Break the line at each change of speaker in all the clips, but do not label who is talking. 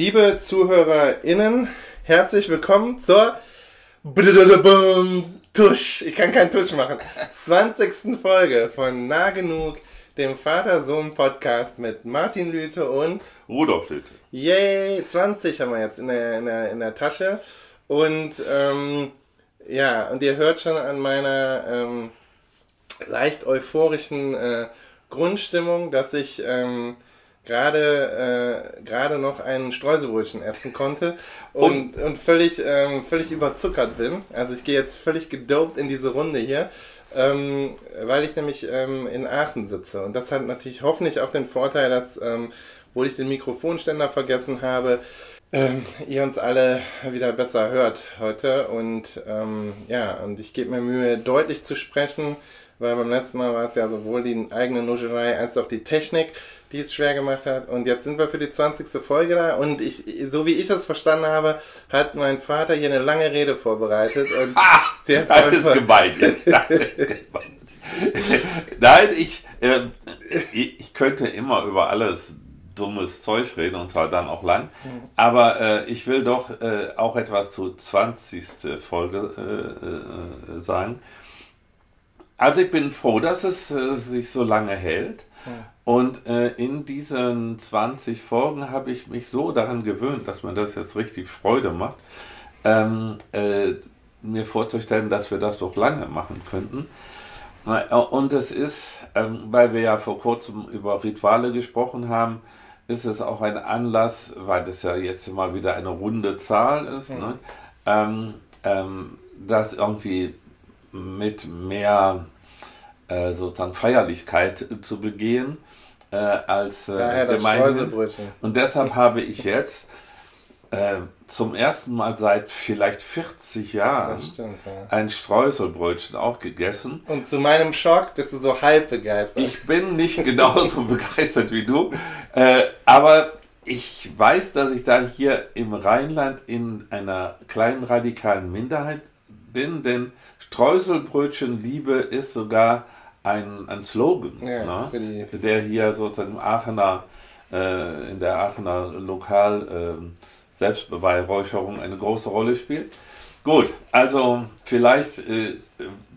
Liebe ZuhörerInnen, herzlich willkommen zur Tusch, ich kann keinen Tusch machen, 20. Folge von Nah Genug, dem Vater-Sohn-Podcast mit Martin Lüte und
Rudolf Lüte.
Yay, 20 haben wir jetzt in der, in der, in der Tasche. Und ähm, ja, und ihr hört schon an meiner ähm, leicht euphorischen äh, Grundstimmung, dass ich ähm, gerade äh, gerade noch ein Streuselbrötchen essen konnte und, und, und völlig, ähm, völlig überzuckert bin. Also ich gehe jetzt völlig gedopt in diese Runde hier, ähm, weil ich nämlich ähm, in Aachen sitze. Und das hat natürlich hoffentlich auch den Vorteil, dass, ähm, wo ich den Mikrofonständer vergessen habe, ähm, ihr uns alle wieder besser hört heute. Und ähm, ja, und ich gebe mir Mühe, deutlich zu sprechen, weil beim letzten Mal war es ja sowohl die eigene Nuschelei als auch die Technik, die es schwer gemacht hat. Und jetzt sind wir für die 20. Folge da. Und ich, so wie ich das verstanden habe, hat mein Vater hier eine lange Rede vorbereitet. Und
ah, das ist gemein. Nein, ich, äh, ich könnte immer über alles dummes Zeug reden und zwar dann auch lang. Mhm. Aber äh, ich will doch äh, auch etwas zur 20. Folge äh, äh, sagen. Also ich bin froh, dass es äh, sich so lange hält. Und äh, in diesen 20 Folgen habe ich mich so daran gewöhnt, dass mir das jetzt richtig Freude macht, ähm, mir vorzustellen, dass wir das doch lange machen könnten. Und es ist, ähm, weil wir ja vor kurzem über Rituale gesprochen haben, ist es auch ein Anlass, weil das ja jetzt immer wieder eine runde Zahl ist, mhm. ne? ähm, ähm, das irgendwie mit mehr äh, sozusagen Feierlichkeit zu begehen äh, als äh,
Daher
Und deshalb habe ich jetzt äh, zum ersten Mal seit vielleicht 40 Jahren
stimmt, ja.
ein Streuselbrötchen auch gegessen.
Und zu meinem Schock bist du so halb begeistert.
Ich bin nicht genauso begeistert wie du, äh, aber ich weiß, dass ich da hier im Rheinland in einer kleinen radikalen Minderheit bin, denn Streuselbrötchenliebe ist sogar ein, ein Slogan,
ja,
ne? der hier sozusagen im Aachener, äh, in der Aachener Lokal äh, Selbstbeweihräucherung eine große Rolle spielt. Gut, also vielleicht äh,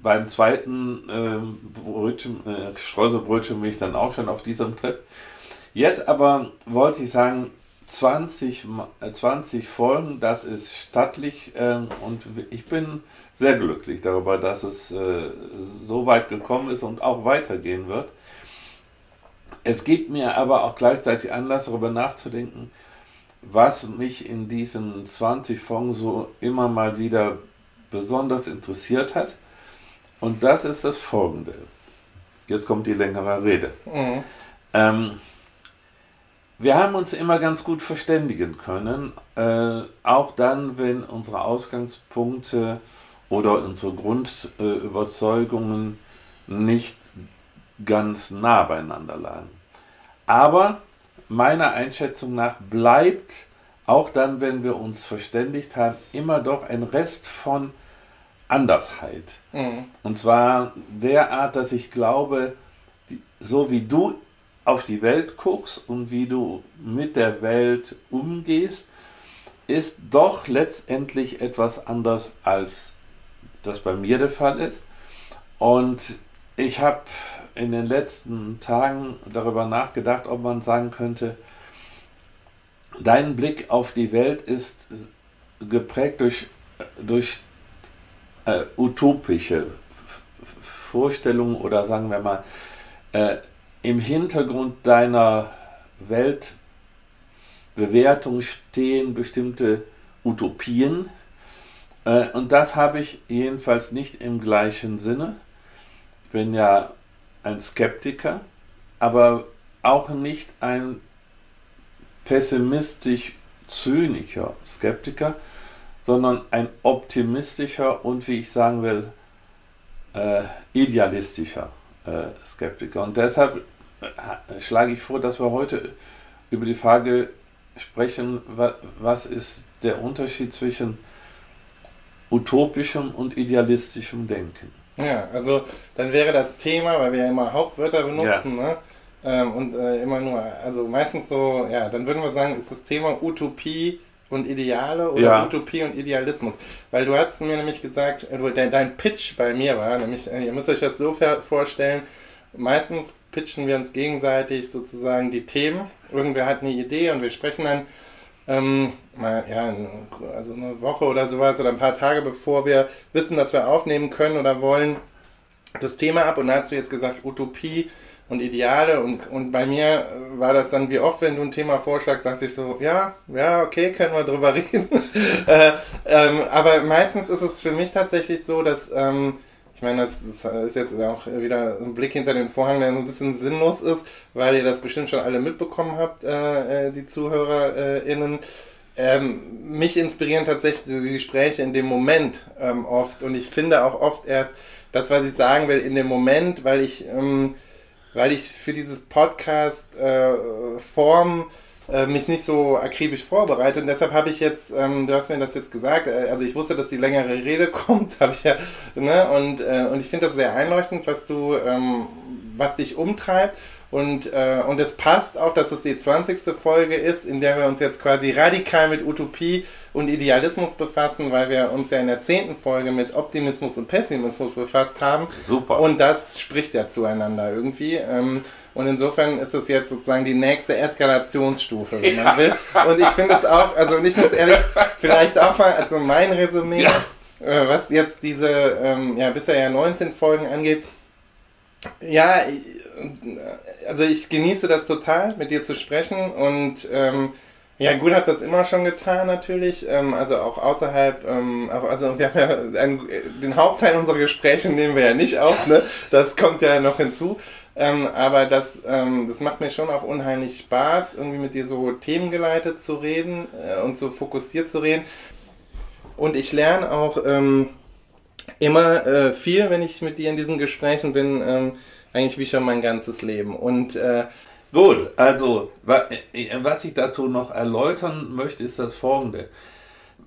beim zweiten äh, Brötchen, äh, Streuselbrötchen bin ich dann auch schon auf diesem Trip. Jetzt aber wollte ich sagen, 20, 20 äh, Folgen, das ist stattlich äh, und ich bin sehr glücklich darüber, dass es äh, so weit gekommen ist und auch weitergehen wird. Es gibt mir aber auch gleichzeitig Anlass, darüber nachzudenken, was mich in diesen 20 Fonds so immer mal wieder besonders interessiert hat. Und das ist das folgende. Jetzt kommt die längere Rede. Mhm. Ähm, wir haben uns immer ganz gut verständigen können, äh, auch dann, wenn unsere Ausgangspunkte oder unsere Grundüberzeugungen nicht ganz nah beieinander lagen. Aber meiner Einschätzung nach bleibt, auch dann, wenn wir uns verständigt haben, immer doch ein Rest von Andersheit. Mhm. Und zwar derart, dass ich glaube, die, so wie du auf die Welt guckst und wie du mit der Welt umgehst, ist doch letztendlich etwas anders, als das bei mir der Fall ist. Und ich habe in den letzten Tagen darüber nachgedacht, ob man sagen könnte, dein Blick auf die Welt ist geprägt durch, durch äh, utopische Vorstellungen oder sagen wir mal, äh, im Hintergrund deiner Weltbewertung stehen bestimmte Utopien. Äh, und das habe ich jedenfalls nicht im gleichen Sinne. Ich bin ja ein Skeptiker, aber auch nicht ein pessimistisch zynischer Skeptiker, sondern ein optimistischer und, wie ich sagen will, äh, idealistischer äh, Skeptiker. Und deshalb äh, schlage ich vor, dass wir heute über die Frage sprechen, was ist der Unterschied zwischen utopischem und idealistischem Denken.
Ja, also dann wäre das Thema, weil wir ja immer Hauptwörter benutzen, ja. ne? ähm, und äh, immer nur, also meistens so, ja, dann würden wir sagen, ist das Thema Utopie und Ideale oder ja. Utopie und Idealismus. Weil du hast mir nämlich gesagt, äh, dein, dein Pitch bei mir war, nämlich, äh, ihr müsst euch das so vorstellen, meistens pitchen wir uns gegenseitig sozusagen die Themen. Irgendwer hat eine Idee und wir sprechen dann ähm, mal, ja, also eine Woche oder sowas oder ein paar Tage bevor wir wissen, dass wir aufnehmen können oder wollen, das Thema ab. Und da hast du jetzt gesagt, Utopie und Ideale. Und, und bei mir war das dann wie oft, wenn du ein Thema vorschlagst, dachte ich so, ja, ja, okay, können wir drüber reden. äh, ähm, aber meistens ist es für mich tatsächlich so, dass, ähm, meine, das ist jetzt auch wieder ein Blick hinter den Vorhang, der so ein bisschen sinnlos ist, weil ihr das bestimmt schon alle mitbekommen habt, äh, äh die ZuhörerInnen. Ähm, mich inspirieren tatsächlich die Gespräche in dem Moment ähm, oft und ich finde auch oft erst das, was ich sagen will, in dem Moment, weil ich ähm, weil ich für dieses Podcast äh, Form äh, mich nicht so akribisch vorbereite und deshalb habe ich jetzt, ähm, du hast mir das jetzt gesagt, äh, also ich wusste, dass die längere Rede kommt, habe ich ja, ne, und, äh, und ich finde das sehr einleuchtend, was du, ähm, was dich umtreibt und, äh, und es passt auch, dass es die 20. Folge ist, in der wir uns jetzt quasi radikal mit Utopie und Idealismus befassen, weil wir uns ja in der 10. Folge mit Optimismus und Pessimismus befasst haben.
Super.
Und das spricht ja zueinander irgendwie. Ähm, und insofern ist es jetzt sozusagen die nächste Eskalationsstufe, wenn man will. Und ich finde es auch, also nicht ganz ehrlich, vielleicht auch mal, also mein Resümee, ja. äh, was jetzt diese, ähm, ja, bisher ja 19 Folgen angeht. Ja, also ich genieße das total, mit dir zu sprechen und ähm, ja, gut hat das immer schon getan natürlich, ähm, also auch außerhalb, ähm, also wir haben ja einen, den Hauptteil unserer Gespräche nehmen wir ja nicht auf, ne? das kommt ja noch hinzu, ähm, aber das, ähm, das macht mir schon auch unheimlich Spaß, irgendwie mit dir so themengeleitet zu reden äh, und so fokussiert zu reden und ich lerne auch ähm, immer äh, viel, wenn ich mit dir in diesen Gesprächen bin, ähm, eigentlich wie schon mein ganzes Leben. Und äh,
gut, also äh, was ich dazu noch erläutern möchte, ist das folgende.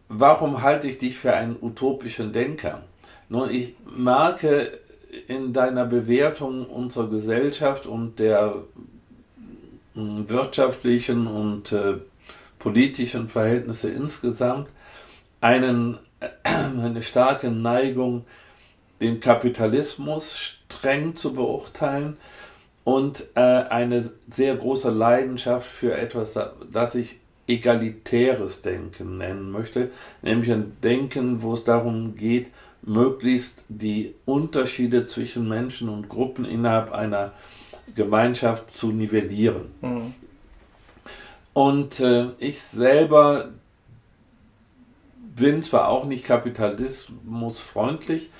Warum halte ich dich für einen utopischen Denker? Nun, ich merke in deiner Bewertung unserer Gesellschaft und der mm, wirtschaftlichen und äh, politischen Verhältnisse insgesamt einen, eine starke Neigung, den Kapitalismus streng zu beurteilen und äh, eine sehr große Leidenschaft für etwas, das ich egalitäres Denken nennen möchte, nämlich ein Denken, wo es darum geht, möglichst die Unterschiede zwischen Menschen und Gruppen innerhalb einer Gemeinschaft zu nivellieren. Mhm. Und äh, ich selber bin zwar auch nicht kapitalismusfreundlich,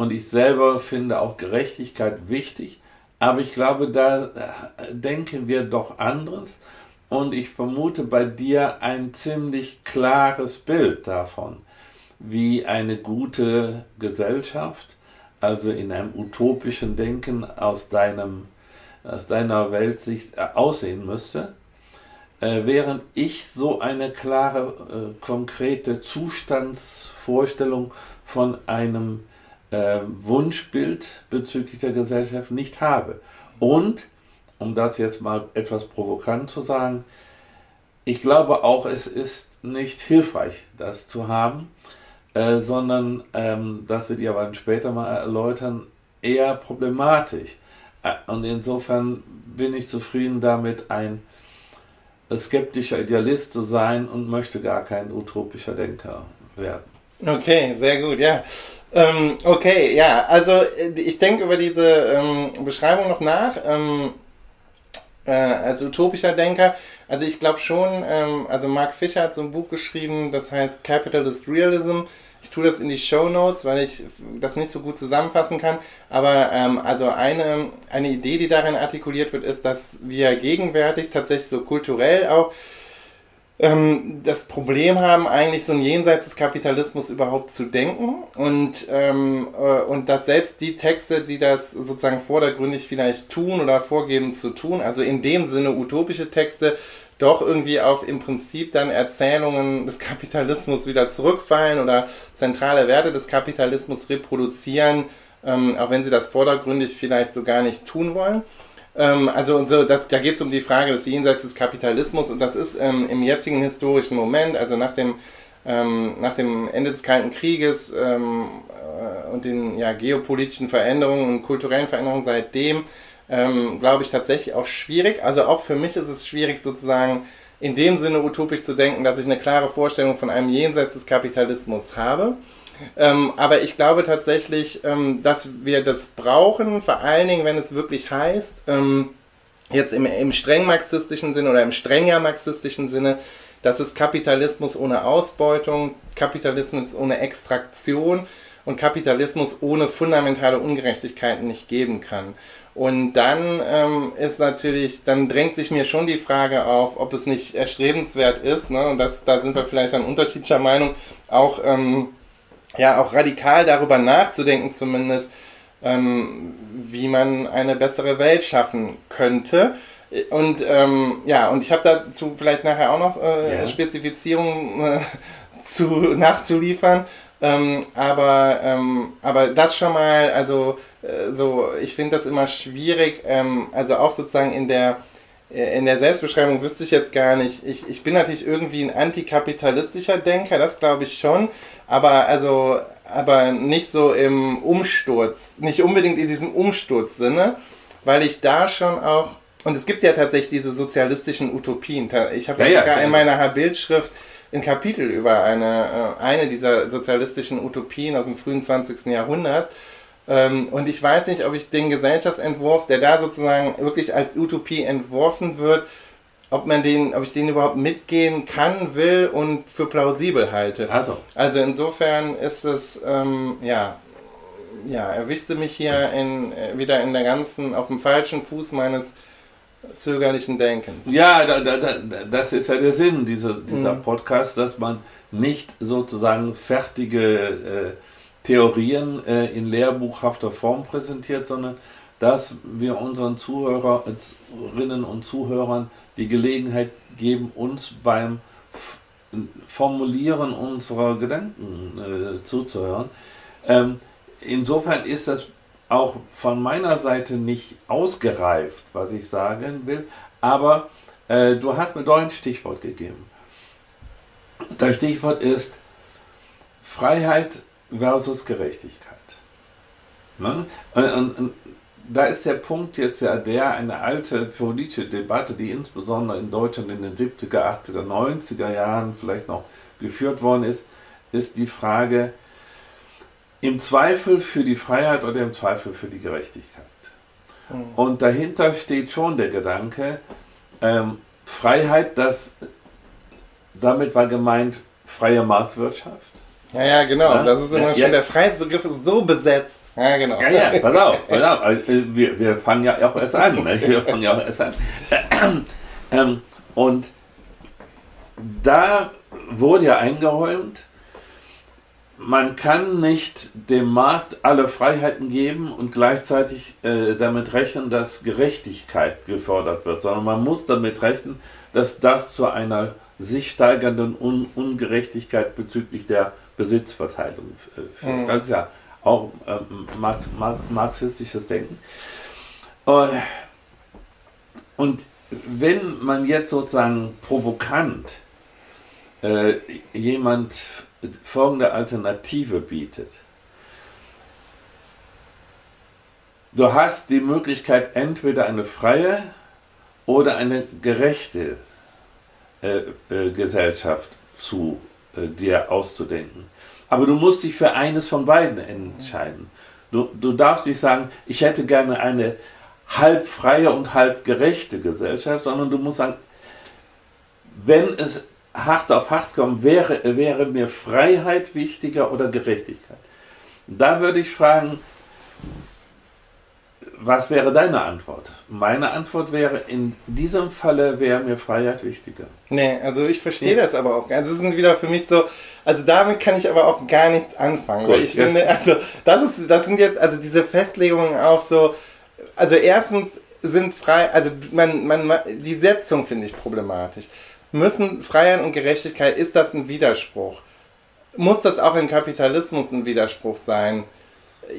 und ich selber finde auch Gerechtigkeit wichtig. Aber ich glaube, da äh, denken wir doch anderes. Und ich vermute bei dir ein ziemlich klares Bild davon, wie eine gute Gesellschaft, also in einem utopischen Denken aus, deinem, aus deiner Weltsicht äh, aussehen müsste. Äh, während ich so eine klare, konkrete Zustandsvorstellung von einem äh, Wunschbild bezüglich der Gesellschaft nicht habe. Und, um das jetzt mal etwas provokant zu sagen, ich glaube auch, es ist nicht hilfreich, das zu haben, äh, sondern, ähm, das wird ihr aber später mal erläutern, eher problematisch. Äh, und insofern bin ich zufrieden damit, ein skeptischer Idealist zu sein und möchte gar kein utopischer Denker werden.
Okay, sehr gut, ja. Ähm, okay, ja, also äh, ich denke über diese ähm, Beschreibung noch nach. Ähm, äh, als utopischer Denker, also ich glaube schon, ähm, also Mark Fischer hat so ein Buch geschrieben, das heißt Capitalist Realism. Ich tue das in die Show Notes, weil ich das nicht so gut zusammenfassen kann. Aber ähm, also eine, eine Idee, die darin artikuliert wird, ist, dass wir gegenwärtig tatsächlich so kulturell auch ähm, das Problem haben, eigentlich so ein Jenseits des Kapitalismus überhaupt zu denken und, ähm, äh, und dass selbst die Texte, die das sozusagen vordergründig vielleicht tun oder vorgeben zu tun, also in dem Sinne utopische Texte, doch irgendwie auf im Prinzip dann Erzählungen des Kapitalismus wieder zurückfallen oder zentrale Werte des Kapitalismus reproduzieren, ähm, auch wenn sie das vordergründig vielleicht so gar nicht tun wollen. Ähm, also so, das, da geht es um die Frage des Jenseits des Kapitalismus und das ist ähm, im jetzigen historischen Moment, also nach dem, ähm, nach dem Ende des Kalten Krieges ähm, äh, und den ja, geopolitischen Veränderungen und kulturellen Veränderungen seitdem, ähm, glaube ich, tatsächlich auch schwierig. Also auch für mich ist es schwierig sozusagen in dem Sinne utopisch zu denken, dass ich eine klare Vorstellung von einem Jenseits des Kapitalismus habe. Ähm, aber ich glaube tatsächlich, ähm, dass wir das brauchen, vor allen Dingen, wenn es wirklich heißt, ähm, jetzt im, im streng marxistischen Sinne oder im strenger marxistischen Sinne, dass es Kapitalismus ohne Ausbeutung, Kapitalismus ohne Extraktion und Kapitalismus ohne fundamentale Ungerechtigkeiten nicht geben kann. Und dann ähm, ist natürlich, dann drängt sich mir schon die Frage auf, ob es nicht erstrebenswert ist, ne? und das, da sind wir vielleicht an unterschiedlicher Meinung, auch, ähm, ja, auch radikal darüber nachzudenken zumindest, ähm, wie man eine bessere Welt schaffen könnte. Und ähm, ja, und ich habe dazu vielleicht nachher auch noch äh, ja. Spezifizierungen äh, zu, nachzuliefern. Ähm, aber, ähm, aber das schon mal, also äh, so, ich finde das immer schwierig, ähm, also auch sozusagen in der, äh, in der Selbstbeschreibung wüsste ich jetzt gar nicht. Ich, ich bin natürlich irgendwie ein antikapitalistischer Denker, das glaube ich schon, aber also, aber nicht so im Umsturz, nicht unbedingt in diesem Umsturzsinne, weil ich da schon auch, und es gibt ja tatsächlich diese sozialistischen Utopien. Ich habe ja, ja, sogar ja, in meiner Bildschrift ein Kapitel über eine, äh, eine dieser sozialistischen Utopien aus dem frühen 20. Jahrhundert. Ähm, und ich weiß nicht, ob ich den Gesellschaftsentwurf, der da sozusagen wirklich als Utopie entworfen wird, ob man den, ob ich den überhaupt mitgehen kann, will und für plausibel halte. Also, also insofern ist es, ähm, ja, ja, erwischte mich hier in, äh, wieder in der ganzen, auf dem falschen Fuß meines zögerlichen Denkens.
Ja, da, da, da, das ist ja der Sinn dieser, dieser mhm. Podcast, dass man nicht sozusagen fertige äh, Theorien äh, in lehrbuchhafter Form präsentiert, sondern dass wir unseren Zuhörerinnen und Zuhörern die Gelegenheit geben, uns beim Formulieren unserer Gedanken äh, zuzuhören. Ähm, insofern ist das auch von meiner Seite nicht ausgereift, was ich sagen will, aber äh, du hast mir doch ein Stichwort gegeben. Das Stichwort ist Freiheit versus Gerechtigkeit. Ne? Und, und, und, da ist der Punkt jetzt ja der, eine alte politische Debatte, die insbesondere in Deutschland in den 70er, 80er, 90er Jahren vielleicht noch geführt worden ist, ist die Frage, im Zweifel für die Freiheit oder im Zweifel für die Gerechtigkeit. Mhm. Und dahinter steht schon der Gedanke, ähm, Freiheit, das, damit war gemeint freie Marktwirtschaft.
Ja, ja, genau. Ja? Das ist immer ja, schon, ja. der Freiheitsbegriff ist so besetzt. Ja, genau.
Ja, ja, pass auf, pass auf. Also, äh, wir, wir fangen ja auch erst an. Ne? Wir fangen ja auch erst an. Ähm, und da wurde ja eingeräumt, man kann nicht dem Markt alle Freiheiten geben und gleichzeitig äh, damit rechnen, dass Gerechtigkeit gefördert wird, sondern man muss damit rechnen, dass das zu einer sich steigernden Un Ungerechtigkeit bezüglich der Besitzverteilung äh, führt. Mhm. Das ist ja auch äh, Marx marxistisches Denken. Und wenn man jetzt sozusagen provokant äh, jemand folgende Alternative bietet. Du hast die Möglichkeit, entweder eine freie oder eine gerechte äh, äh, Gesellschaft zu äh, dir auszudenken. Aber du musst dich für eines von beiden entscheiden. Du, du darfst nicht sagen, ich hätte gerne eine halb freie und halb gerechte Gesellschaft, sondern du musst sagen, wenn es hart auf hart kommen, wäre, wäre mir Freiheit wichtiger oder Gerechtigkeit? Da würde ich fragen, was wäre deine Antwort? Meine Antwort wäre, in diesem Falle wäre mir Freiheit wichtiger.
Nee, also ich verstehe ja. das aber auch. Also es sind wieder für mich so, also damit kann ich aber auch gar nichts anfangen. Gut, weil ich finde, also das ist, das sind jetzt, also diese Festlegungen auch so, also erstens sind frei, also man, man, die Setzung finde ich problematisch müssen Freiheit und Gerechtigkeit, ist das ein Widerspruch? Muss das auch im Kapitalismus ein Widerspruch sein?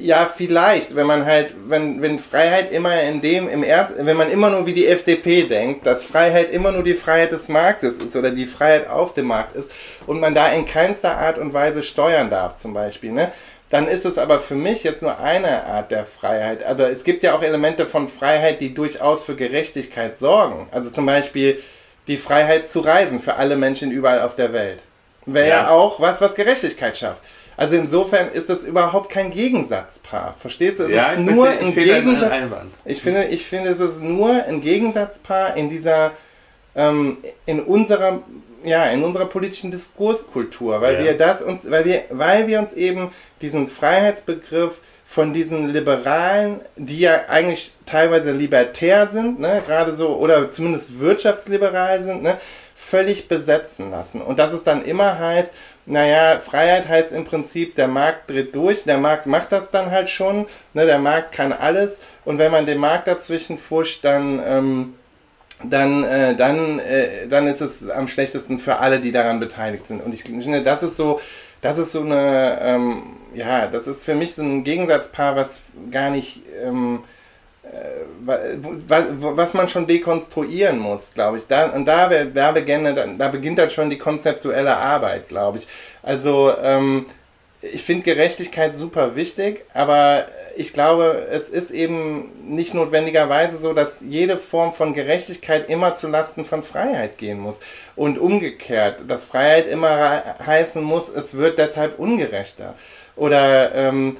Ja, vielleicht, wenn man halt, wenn, wenn Freiheit immer in dem, im ersten, wenn man immer nur wie die FDP denkt, dass Freiheit immer nur die Freiheit des Marktes ist oder die Freiheit auf dem Markt ist und man da in keinster Art und Weise steuern darf, zum Beispiel, ne? Dann ist es aber für mich jetzt nur eine Art der Freiheit. Aber es gibt ja auch Elemente von Freiheit, die durchaus für Gerechtigkeit sorgen. Also zum Beispiel die Freiheit zu reisen für alle Menschen überall auf der Welt. Wäre ja. ja auch was, was Gerechtigkeit schafft. Also insofern ist das überhaupt kein Gegensatzpaar. Verstehst du? Es
ja,
ist nur
ein
Gegensatz. Ich finde, ich finde, es ist nur ein Gegensatzpaar in dieser, ähm, in unserer, ja, in unserer politischen Diskurskultur, weil ja. wir das uns, weil wir, weil wir uns eben diesen Freiheitsbegriff von diesen Liberalen, die ja eigentlich teilweise libertär sind, ne, gerade so, oder zumindest wirtschaftsliberal sind, ne, völlig besetzen lassen. Und dass es dann immer heißt, naja, Freiheit heißt im Prinzip, der Markt dreht durch, der Markt macht das dann halt schon, ne, der Markt kann alles und wenn man den Markt dazwischen fuscht, dann, ähm, dann, äh, dann, äh, dann ist es am schlechtesten für alle, die daran beteiligt sind. Und ich finde, das ist so, das ist so eine, ähm, ja, das ist für mich so ein Gegensatzpaar, was gar nicht, ähm, was man schon dekonstruieren muss, glaube ich. Da, und da, da, beginnt, da beginnt dann schon die konzeptuelle Arbeit, glaube ich. Also ähm, ich finde Gerechtigkeit super wichtig, aber ich glaube, es ist eben nicht notwendigerweise so, dass jede Form von Gerechtigkeit immer zu Lasten von Freiheit gehen muss. Und umgekehrt, dass Freiheit immer heißen muss, es wird deshalb ungerechter. Oder ähm,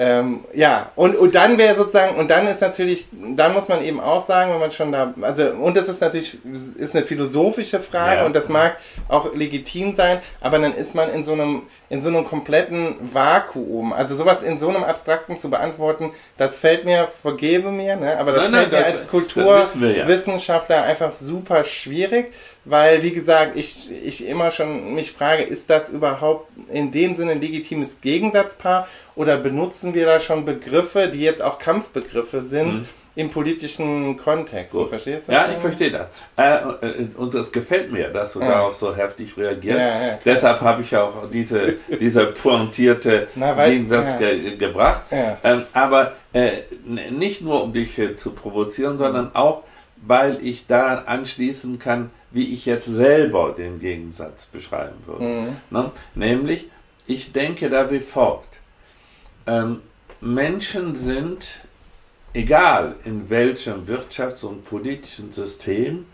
ähm, ja, und, und dann wäre sozusagen, und dann ist natürlich, dann muss man eben auch sagen, wenn man schon da, also, und das ist natürlich, ist eine philosophische Frage ja. und das mag auch legitim sein, aber dann ist man in so einem, in so einem kompletten Vakuum. Also sowas in so einem Abstrakten zu beantworten, das fällt mir, vergebe mir, ne, aber das nein, fällt nein, mir das, als Kulturwissenschaftler ja. einfach super schwierig weil, wie gesagt, ich, ich immer schon mich frage, ist das überhaupt in dem Sinne ein legitimes Gegensatzpaar oder benutzen wir da schon Begriffe, die jetzt auch Kampfbegriffe sind? Mhm. Im politischen Kontext, Gut. verstehst
du? Ja, ich verstehe das. Äh, äh, und es gefällt mir, dass du ja. darauf so heftig reagierst. Ja, ja, Deshalb habe ich auch diese, diese pointierte Na, weil, Gegensatz ge gebracht. Ähm, aber äh, nicht nur, um dich äh, zu provozieren, sondern auch, weil ich da anschließen kann, wie ich jetzt selber den Gegensatz beschreiben würde. Mhm. Ne? Nämlich, ich denke da wie folgt. Ähm, Menschen sind, egal in welchem wirtschafts- und politischen System,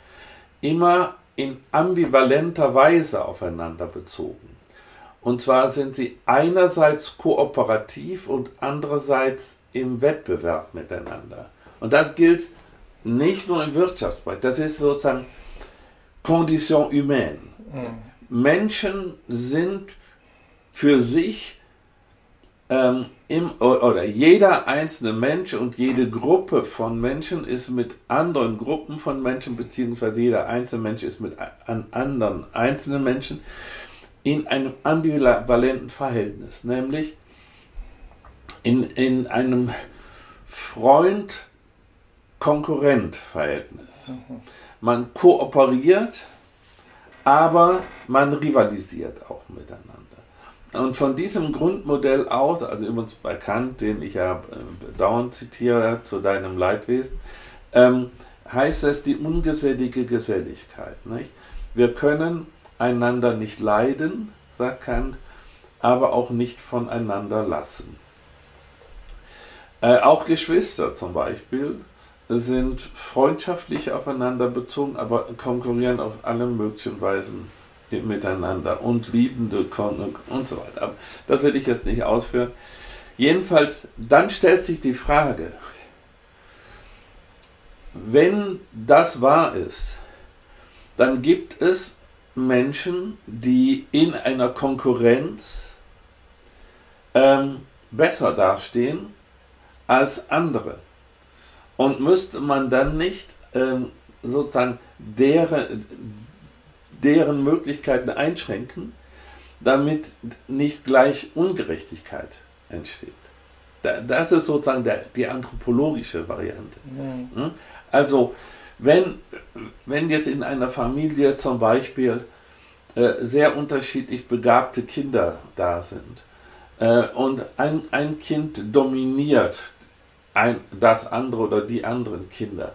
immer in ambivalenter Weise aufeinander bezogen. Und zwar sind sie einerseits kooperativ und andererseits im Wettbewerb miteinander. Und das gilt nicht nur im Wirtschaftsbereich, das ist sozusagen Condition humaine. Mhm. Menschen sind für sich ähm, im, oder jeder einzelne Mensch und jede Gruppe von Menschen ist mit anderen Gruppen von Menschen, beziehungsweise jeder einzelne Mensch ist mit an anderen einzelnen Menschen in einem ambivalenten Verhältnis, nämlich in, in einem Freund-Konkurrent-Verhältnis. Mhm man kooperiert, aber man rivalisiert auch miteinander. Und von diesem Grundmodell aus, also übrigens bei Kant, den ich ja äh, dauernd zitiere zu deinem Leidwesen, ähm, heißt es die ungesellige Geselligkeit. Nicht? Wir können einander nicht leiden, sagt Kant, aber auch nicht voneinander lassen. Äh, auch Geschwister zum Beispiel sind freundschaftlich aufeinander bezogen, aber konkurrieren auf alle möglichen Weisen miteinander und liebende und so weiter. Aber das will ich jetzt nicht ausführen. Jedenfalls, dann stellt sich die Frage, wenn das wahr ist, dann gibt es Menschen, die in einer Konkurrenz ähm, besser dastehen als andere. Und müsste man dann nicht ähm, sozusagen deren, deren Möglichkeiten einschränken, damit nicht gleich Ungerechtigkeit entsteht? Das ist sozusagen der, die anthropologische Variante. Ja. Hm? Also, wenn, wenn jetzt in einer Familie zum Beispiel äh, sehr unterschiedlich begabte Kinder da sind, äh, und ein, ein Kind dominiert ein, das andere oder die anderen Kinder,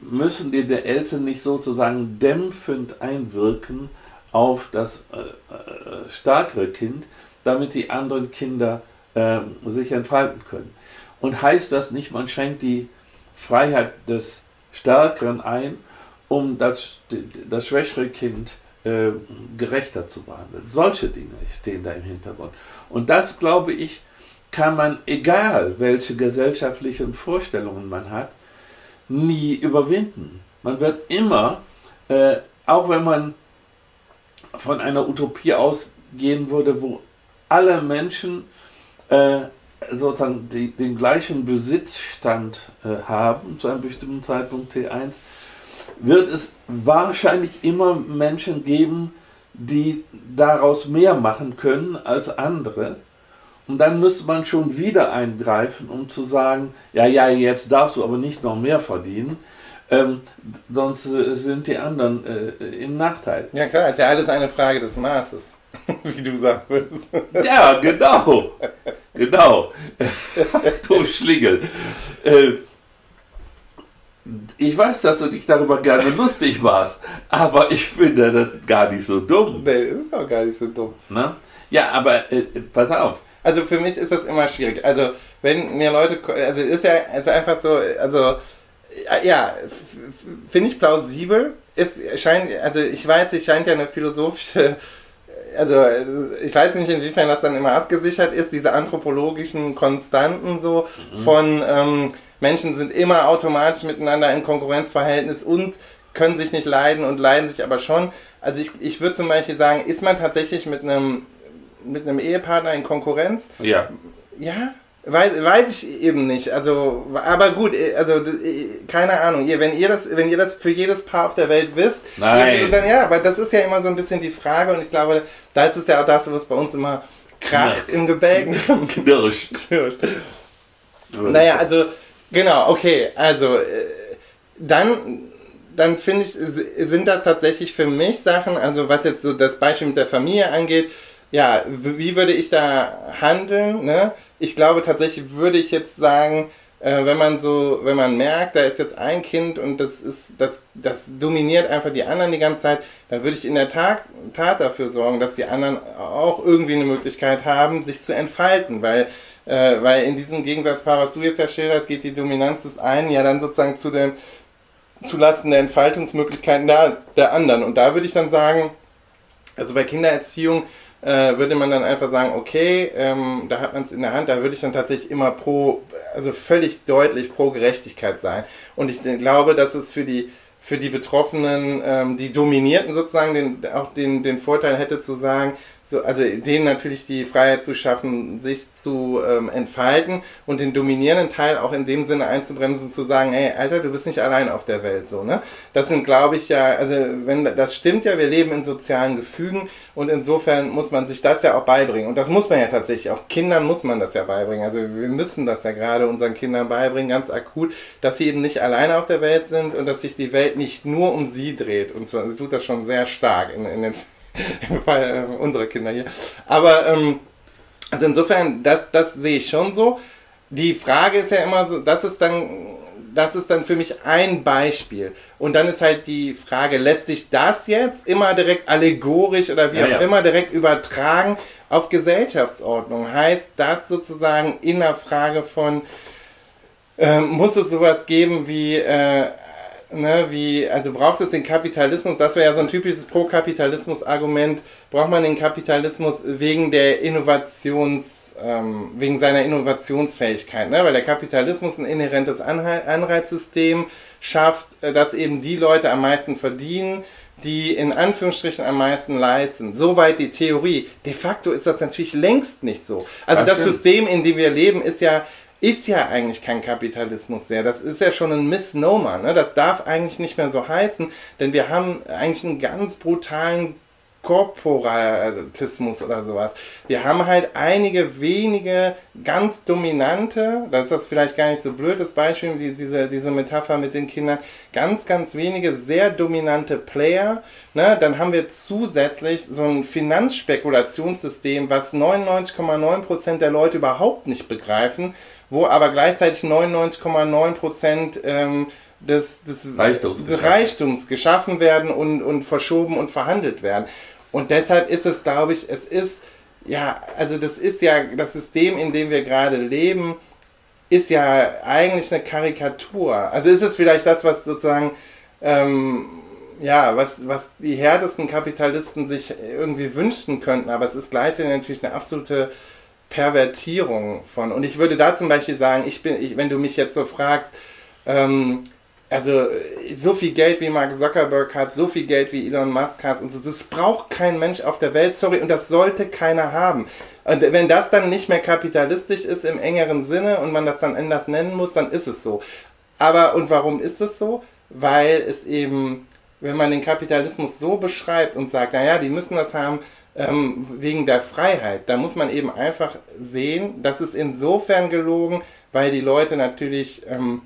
müssen die der Eltern nicht sozusagen dämpfend einwirken auf das äh, äh, stärkere Kind, damit die anderen Kinder äh, sich entfalten können. Und heißt das nicht, man schränkt die Freiheit des Stärkeren ein, um das, das schwächere Kind äh, gerechter zu behandeln. Solche Dinge stehen da im Hintergrund. Und das, glaube ich, kann man, egal welche gesellschaftlichen Vorstellungen man hat, nie überwinden. Man wird immer, äh, auch wenn man von einer Utopie ausgehen würde, wo alle Menschen äh, sozusagen die, den gleichen Besitzstand äh, haben, zu einem bestimmten Zeitpunkt T1, wird es wahrscheinlich immer Menschen geben, die daraus mehr machen können als andere. Und dann müsste man schon wieder eingreifen, um zu sagen, ja, ja, jetzt darfst du aber nicht noch mehr verdienen, ähm, sonst äh, sind die anderen äh, im Nachteil.
Ja klar, ist ja alles eine Frage des Maßes, wie du sagst.
Ja, genau. genau. du Schlingel. Äh, ich weiß, dass du dich darüber gerne lustig warst, aber ich finde das gar nicht so dumm.
Nee, das ist auch gar nicht so dumm.
Na? Ja, aber äh, pass auf.
Also für mich ist das immer schwierig. Also wenn mir Leute, also ist ja ist einfach so, also ja, finde ich plausibel. Es scheint, also ich weiß, es scheint ja eine philosophische, also ich weiß nicht, inwiefern das dann immer abgesichert ist, diese anthropologischen Konstanten so mhm. von ähm, Menschen sind immer automatisch miteinander in Konkurrenzverhältnis und können sich nicht leiden und leiden sich aber schon. Also ich, ich würde zum Beispiel sagen, ist man tatsächlich mit einem, mit einem Ehepartner in Konkurrenz?
Ja.
Ja? Weiß, weiß ich eben nicht. Also, aber gut, also keine Ahnung. Ihr, wenn ihr das, wenn ihr das für jedes Paar auf der Welt wisst,
Nein.
dann ja, aber das ist ja immer so ein bisschen die Frage und ich glaube, da ist es ja auch das, was bei uns immer kracht ja. im Gebälk.
Knirscht.
Knirscht. Naja, also Genau, okay. Also äh, dann, dann finde ich, sind das tatsächlich für mich Sachen, also was jetzt so das Beispiel mit der Familie angeht, ja, wie würde ich da handeln? Ne? Ich glaube tatsächlich würde ich jetzt sagen, äh, wenn man so, wenn man merkt, da ist jetzt ein Kind und das ist, das, das dominiert einfach die anderen die ganze Zeit, dann würde ich in der Tat, Tat dafür sorgen, dass die anderen auch irgendwie eine Möglichkeit haben, sich zu entfalten, weil äh, weil in diesem Gegensatzpaar, was du jetzt ja schilderst, geht die Dominanz des einen ja dann sozusagen zu dem, zulasten der Entfaltungsmöglichkeiten der, der anderen. Und da würde ich dann sagen, also bei Kindererziehung äh, würde man dann einfach sagen, okay, ähm, da hat man es in der Hand, da würde ich dann tatsächlich immer pro, also völlig deutlich pro Gerechtigkeit sein. Und ich glaube, dass es für die für die Betroffenen, ähm, die Dominierten sozusagen, den, auch den, den Vorteil hätte zu sagen, so, also denen natürlich die Freiheit zu schaffen, sich zu ähm, entfalten und den dominierenden Teil auch in dem Sinne einzubremsen, zu sagen, ey, Alter, du bist nicht allein auf der Welt, so, ne? Das sind, glaube ich, ja, also wenn das stimmt ja, wir leben in sozialen Gefügen und insofern muss man sich das ja auch beibringen. Und das muss man ja tatsächlich, auch Kindern muss man das ja beibringen. Also wir müssen das ja gerade unseren Kindern beibringen, ganz akut, dass sie eben nicht alleine auf der Welt sind und dass sich die Welt nicht nur um sie dreht. Und so, also tut das schon sehr stark in, in den im Fall äh, unserer Kinder hier. Aber ähm, also insofern, das, das sehe ich schon so. Die Frage ist ja immer so, das ist dann, das ist dann für mich ein Beispiel. Und dann ist halt die Frage, lässt sich das jetzt immer direkt allegorisch oder wie ja, auch ja. immer direkt übertragen auf Gesellschaftsordnung? Heißt das sozusagen in der Frage von, ähm, muss es sowas geben wie äh, ne, wie, also braucht es den Kapitalismus, das wäre ja so ein typisches Pro-Kapitalismus-Argument, braucht man den Kapitalismus wegen der Innovations, ähm, wegen seiner Innovationsfähigkeit, ne? weil der Kapitalismus ein inhärentes Anreizsystem schafft, äh, dass eben die Leute am meisten verdienen, die in Anführungsstrichen am meisten leisten. Soweit die Theorie. De facto ist das natürlich längst nicht so. Also das, das System, in dem wir leben, ist ja ist ja eigentlich kein Kapitalismus mehr. Das ist ja schon ein Misnomer. Ne? Das darf eigentlich nicht mehr so heißen, denn wir haben eigentlich einen ganz brutalen Korporatismus oder sowas. Wir haben halt einige wenige ganz dominante, das ist das vielleicht gar nicht so blöd, das Beispiel, diese, diese Metapher mit den Kindern, ganz, ganz wenige sehr dominante Player. Ne? Dann haben wir zusätzlich so ein Finanzspekulationssystem, was 99,9% der Leute überhaupt nicht begreifen, wo aber gleichzeitig 99,9% ähm, des, des Reichtums, des Reichtums geschaffen werden und, und verschoben und verhandelt werden. Und deshalb ist es, glaube ich, es ist, ja, also das ist ja, das System, in dem wir gerade leben, ist ja eigentlich eine Karikatur. Also ist es vielleicht das, was sozusagen, ähm, ja, was, was die härtesten Kapitalisten sich irgendwie wünschen könnten, aber es ist gleichzeitig natürlich eine absolute Pervertierung von. Und ich würde da zum Beispiel sagen, ich bin, ich, wenn du mich jetzt so fragst, ähm, also so viel Geld wie Mark Zuckerberg hat, so viel Geld wie Elon Musk hat und so, das braucht kein Mensch auf der Welt, sorry, und das sollte keiner haben. Und wenn das dann nicht mehr kapitalistisch ist im engeren Sinne und man das dann anders nennen muss, dann ist es so. Aber und warum ist es so? Weil es eben, wenn man den Kapitalismus so beschreibt und sagt, naja, die müssen das haben ähm, wegen der Freiheit, da muss man eben einfach sehen, das ist insofern gelogen, weil die Leute natürlich ähm,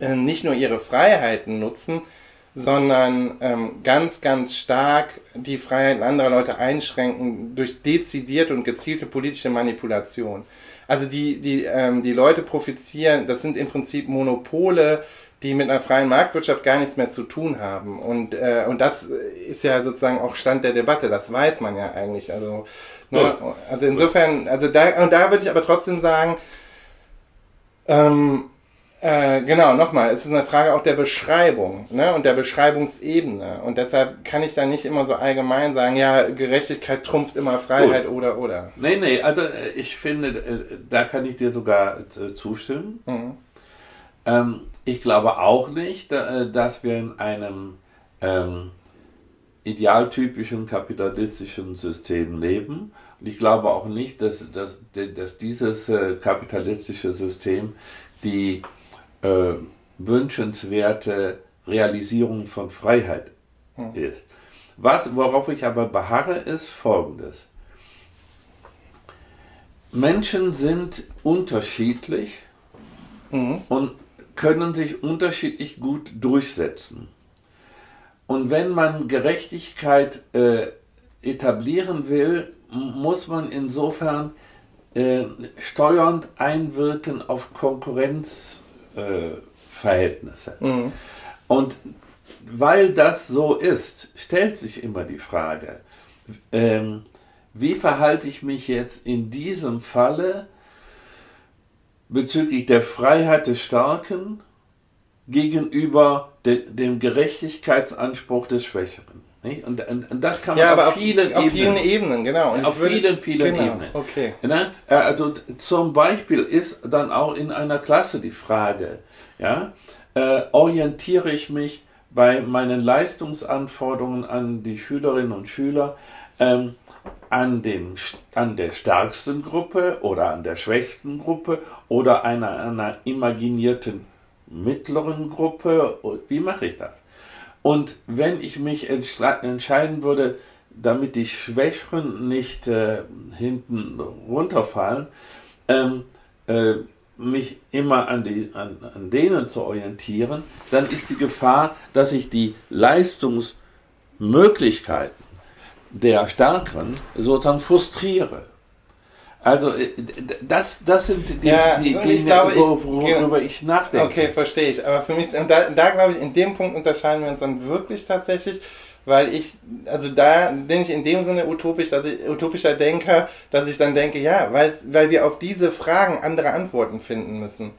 äh, nicht nur ihre Freiheiten nutzen, sondern ähm, ganz, ganz stark die Freiheiten anderer Leute einschränken durch dezidierte und gezielte politische Manipulation. Also die, die, ähm, die Leute profitieren, das sind im Prinzip Monopole, die mit einer freien Marktwirtschaft gar nichts mehr zu tun haben. Und, äh, und das ist ja sozusagen auch Stand der Debatte, das weiß man ja eigentlich. Also, ne, also insofern, also da, und da würde ich aber trotzdem sagen, ähm, äh, genau, nochmal, es ist eine Frage auch der Beschreibung ne, und der Beschreibungsebene. Und deshalb kann ich da nicht immer so allgemein sagen, ja, Gerechtigkeit trumpft immer Freiheit Gut. oder oder.
Nee, nee, also äh, ich finde, äh, da kann ich dir sogar zustimmen. Mhm. Ähm, ich glaube auch nicht, dass wir in einem ähm, idealtypischen kapitalistischen System leben. Und ich glaube auch nicht, dass, dass, dass dieses kapitalistische System die äh, wünschenswerte Realisierung von Freiheit hm. ist. Was, worauf ich aber beharre, ist Folgendes. Menschen sind unterschiedlich mhm. und können sich unterschiedlich gut durchsetzen. Und wenn man Gerechtigkeit äh, etablieren will, muss man insofern äh, steuernd einwirken auf Konkurrenz äh. Mhm. Und weil das so ist, stellt sich immer die Frage, ähm, wie verhalte ich mich jetzt in diesem Falle bezüglich der Freiheit des Starken gegenüber de, dem Gerechtigkeitsanspruch des Schwächeren? Und, und, und, das kann man
ja, auf, vielen auf, Ebenen, vielen Ebenen, genau.
Und auf würde, vielen, vielen genau, Ebenen.
Okay.
Ne? Also zum Beispiel ist dann auch in einer Klasse die Frage, ja, äh, orientiere ich mich bei meinen Leistungsanforderungen an die Schülerinnen und Schüler ähm, an, dem, an der stärksten Gruppe oder an der schwächsten Gruppe oder einer, einer imaginierten mittleren Gruppe? Wie mache ich das? Und wenn ich mich entscheiden würde, damit die Schwächeren nicht äh, hinten runterfallen, ähm, äh, mich immer an, die, an, an denen zu orientieren, dann ist die Gefahr, dass ich die Leistungsmöglichkeiten der Stärkeren sozusagen frustriere. Also äh, das, das sind die,
ja,
die
Dinge, glaube,
worüber ich, ich nachdenke.
Okay, verstehe ich. Aber für mich, da, da glaube ich, in dem Punkt unterscheiden wir uns dann wirklich tatsächlich, weil ich, also da bin ich in dem Sinne utopisch, dass ich, utopischer Denker, dass ich dann denke, ja, weil, weil wir auf diese Fragen andere Antworten finden müssen.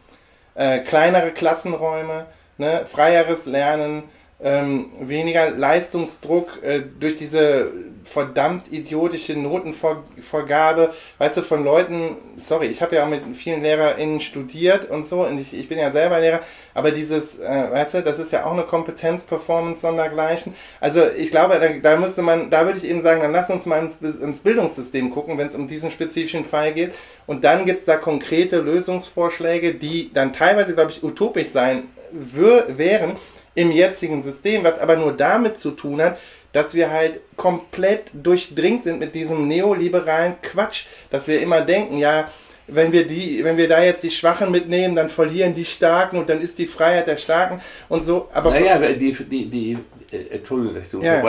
Äh, kleinere Klassenräume, ne, freieres Lernen, ähm, weniger Leistungsdruck äh, durch diese verdammt idiotische Notenvorgabe, weißt du, von Leuten, sorry, ich habe ja auch mit vielen LehrerInnen studiert und so, und ich, ich bin ja selber Lehrer, aber dieses, äh, weißt du, das ist ja auch eine Kompetenz-Performance sondergleichen. Also ich glaube, da, da müsste man, da würde ich eben sagen, dann lass uns mal ins, ins Bildungssystem gucken, wenn es um diesen spezifischen Fall geht. Und dann gibt es da konkrete Lösungsvorschläge, die dann teilweise, glaube ich, utopisch sein wären im jetzigen System, was aber nur damit zu tun hat, dass wir halt komplett durchdringt sind mit diesem neoliberalen Quatsch, dass wir immer denken, ja, wenn wir die, wenn wir da jetzt die Schwachen mitnehmen, dann verlieren die Starken und dann ist die Freiheit der Starken und so.
Aber naja, die, die, die, äh, Entschuldigung, dass du ja.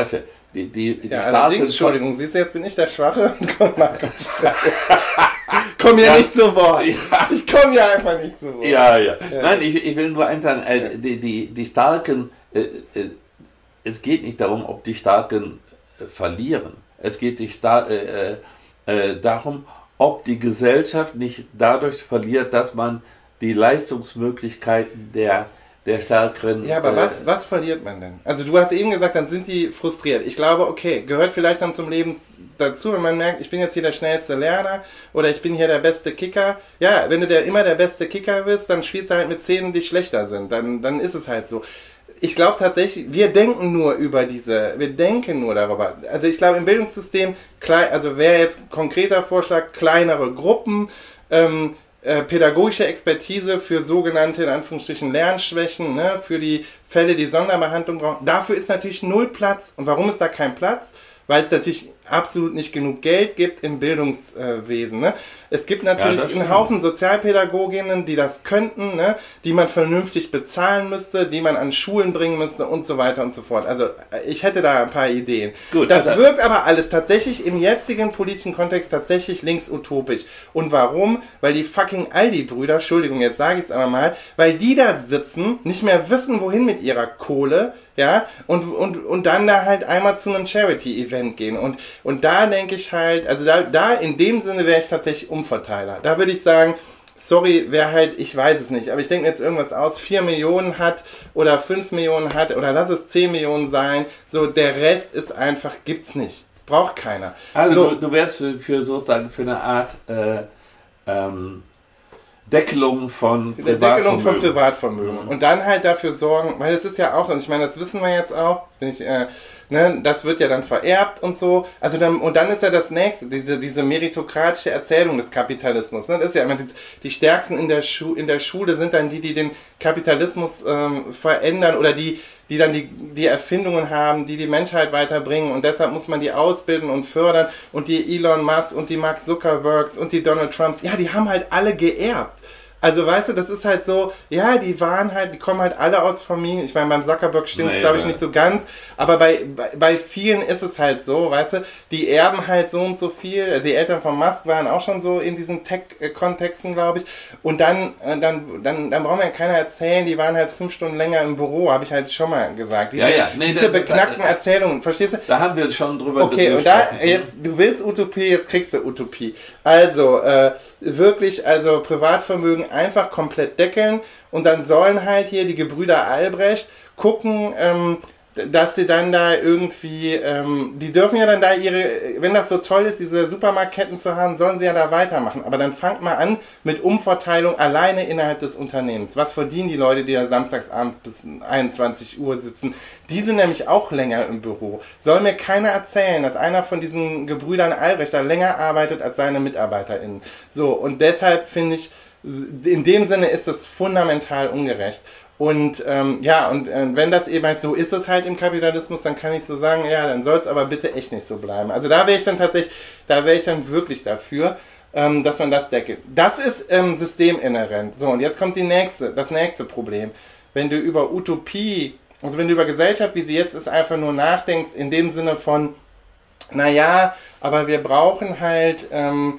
Die, die, die ja, Starken Entschuldigung, siehst du, jetzt bin ich der Schwache und komm, komm hier ja. nicht zu Wort. Ja. Ich komme hier einfach nicht zu Wort.
Ja, ja. ja. Nein, ich, ich will nur eins sagen, äh, die, die, die Starken, äh, äh, es geht nicht darum, ob die Starken äh, verlieren. Es geht die Star äh, äh, darum, ob die Gesellschaft nicht dadurch verliert, dass man die Leistungsmöglichkeiten der der stärkeren.
Ja, aber äh, was, was verliert man denn? Also du hast eben gesagt, dann sind die frustriert. Ich glaube, okay, gehört vielleicht dann zum Leben dazu, wenn man merkt, ich bin jetzt hier der schnellste Lerner oder ich bin hier der beste Kicker. Ja, wenn du der immer der beste Kicker bist, dann spielst du halt mit Szenen, die schlechter sind. Dann, dann ist es halt so. Ich glaube tatsächlich, wir denken nur über diese, wir denken nur darüber. Also ich glaube im Bildungssystem, klein, also wäre jetzt konkreter Vorschlag, kleinere Gruppen, ähm, äh, pädagogische Expertise für sogenannte, in Anführungsstrichen, Lernschwächen, ne, für die Fälle, die Sonderbehandlung brauchen. Dafür ist natürlich null Platz. Und warum ist da kein Platz? Weil es natürlich absolut nicht genug Geld gibt im Bildungswesen. Ne? Es gibt natürlich ja, einen Haufen Sozialpädagoginnen, die das könnten, ne? die man vernünftig bezahlen müsste, die man an Schulen bringen müsste und so weiter und so fort. Also äh, ich hätte da ein paar Ideen. Gut, das also, wirkt aber alles tatsächlich im jetzigen politischen Kontext tatsächlich linksutopisch. Und warum? Weil die fucking Aldi-Brüder, Entschuldigung, jetzt sage ich es aber mal, weil die da sitzen, nicht mehr wissen, wohin mit ihrer Kohle, ja, und, und, und dann da halt einmal zu einem Charity-Event gehen. Und und da denke ich halt, also da, da in dem Sinne wäre ich tatsächlich Umverteiler. Da würde ich sagen, sorry, wer halt, ich weiß es nicht, aber ich denke mir jetzt irgendwas aus, 4 Millionen hat oder 5 Millionen hat oder lass es 10 Millionen sein, so der Rest ist einfach, gibt's nicht. Braucht keiner.
Also so, du, du wärst für, für sozusagen für eine Art äh, ähm, Deckelung von
Privatvermögen. Deckelung von Privatvermögen. Mhm. Und dann halt dafür sorgen, weil das ist ja auch, und ich meine, das wissen wir jetzt auch, jetzt bin ich, äh, ne, das wird ja dann vererbt und so. Also dann, und dann ist ja das nächste, diese, diese meritokratische Erzählung des Kapitalismus. Ne? Das ist ja immer dieses, die Stärksten in der, Schu in der Schule sind dann die, die den Kapitalismus ähm, verändern oder die, die dann die, die Erfindungen haben, die die Menschheit weiterbringen und deshalb muss man die ausbilden und fördern und die Elon Musk und die Mark Zuckerbergs und die Donald Trumps, ja, die haben halt alle geerbt. Also weißt du, das ist halt so, ja, die waren halt, die kommen halt alle aus Familien. Ich meine, beim Zuckerberg stimmt es, glaube ich, nicht so ganz, aber bei, bei, bei vielen ist es halt so, weißt du, die erben halt so und so viel. Die Eltern von Musk waren auch schon so in diesen Tech-Kontexten, glaube ich. Und dann, äh, dann, dann, dann braucht ja keiner erzählen, die waren halt fünf Stunden länger im Büro, habe ich halt schon mal gesagt. Diese,
ja, ja. Nee,
diese da, beknackten da, da, Erzählungen, verstehst du?
Da haben wir schon drüber
Okay, und da, jetzt, du willst Utopie, jetzt kriegst du Utopie. Also, äh, wirklich, also Privatvermögen einfach komplett deckeln und dann sollen halt hier die Gebrüder Albrecht gucken, ähm, dass sie dann da irgendwie, ähm, die dürfen ja dann da ihre, wenn das so toll ist, diese Supermarktketten zu haben, sollen sie ja da weitermachen. Aber dann fangt mal an mit Umverteilung alleine innerhalb des Unternehmens. Was verdienen die Leute, die da samstagsabends bis 21 Uhr sitzen? Die sind nämlich auch länger im Büro. Soll mir keiner erzählen, dass einer von diesen Gebrüdern Albrecht da länger arbeitet als seine MitarbeiterInnen. So, und deshalb finde ich, in dem Sinne ist es fundamental ungerecht. Und ähm, ja, und äh, wenn das eben halt so ist es halt im Kapitalismus, dann kann ich so sagen, ja, dann soll es aber bitte echt nicht so bleiben. Also da wäre ich dann tatsächlich, da wäre ich dann wirklich dafür, ähm, dass man das deckelt. Das ist ähm, systeminhärent. So, und jetzt kommt die nächste, das nächste Problem. Wenn du über Utopie, also wenn du über Gesellschaft, wie sie jetzt ist, einfach nur nachdenkst, in dem Sinne von, naja, aber wir brauchen halt, ähm,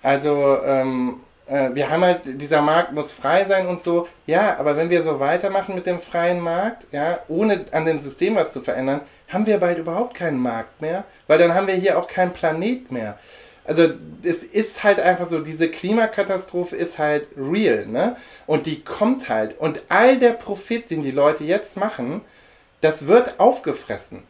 also, ähm, äh, wir haben halt, dieser Markt muss frei sein und so. Ja, aber wenn wir so weitermachen mit dem freien Markt, ja, ohne an dem System was zu verändern, haben wir bald überhaupt keinen Markt mehr, weil dann haben wir hier auch keinen Planet mehr. Also es ist halt einfach so, diese Klimakatastrophe ist halt real, ne? Und die kommt halt. Und all der Profit, den die Leute jetzt machen, das wird aufgefressen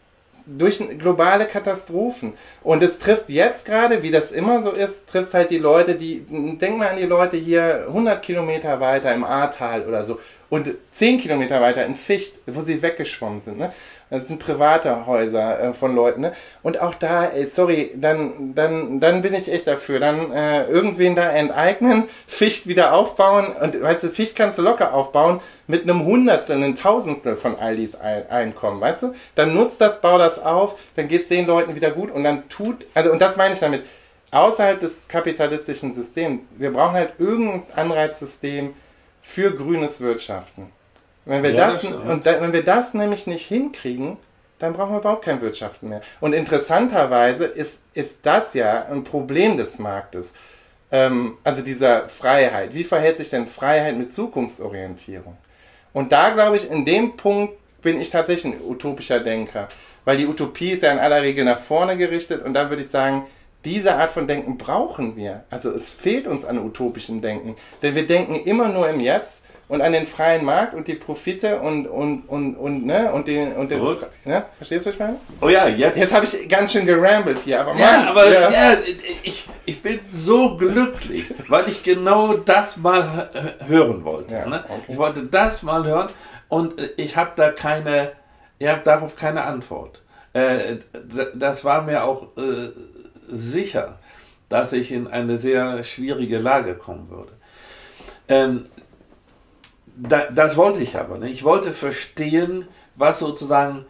durch globale Katastrophen. Und es trifft jetzt gerade, wie das immer so ist, trifft halt die Leute, die, denk mal an die Leute hier 100 Kilometer weiter im Ahrtal oder so und 10 Kilometer weiter in Ficht, wo sie weggeschwommen sind. Ne? Das sind private Häuser äh, von Leuten. Ne? Und auch da, ey, sorry, dann, dann, dann bin ich echt dafür. Dann äh, irgendwen da enteignen, Ficht wieder aufbauen. Und weißt du, Ficht kannst du locker aufbauen mit einem Hundertstel, einem Tausendstel von Aldis Einkommen, weißt du? Dann nutzt das, bau das auf, dann geht es den Leuten wieder gut und dann tut, also und das meine ich damit, außerhalb des kapitalistischen Systems, wir brauchen halt irgendein Anreizsystem für grünes Wirtschaften. Wenn wir, ja, das, das und da, wenn wir das nämlich nicht hinkriegen, dann brauchen wir überhaupt kein Wirtschaften mehr. Und interessanterweise ist, ist das ja ein Problem des Marktes. Ähm, also dieser Freiheit. Wie verhält sich denn Freiheit mit Zukunftsorientierung? Und da glaube ich, in dem Punkt bin ich tatsächlich ein utopischer Denker. Weil die Utopie ist ja in aller Regel nach vorne gerichtet und dann würde ich sagen, diese Art von Denken brauchen wir. Also es fehlt uns an utopischem Denken. Denn wir denken immer nur im Jetzt und an den freien Markt und die Profite und und und und ne und den und den ne? verstehst du was ich meine?
Oh ja, jetzt
jetzt habe ich ganz schön gerambelt hier, aber
ja, Mann, aber ja. ja, ich, ich bin so glücklich, weil ich genau das mal hören wollte. Ja, ne? okay. Ich wollte das mal hören und ich habe da keine, ich habe darauf keine Antwort. Äh, das war mir auch äh, sicher, dass ich in eine sehr schwierige Lage kommen würde. Ähm, da, das wollte ich aber nicht. Ich wollte verstehen, was sozusagen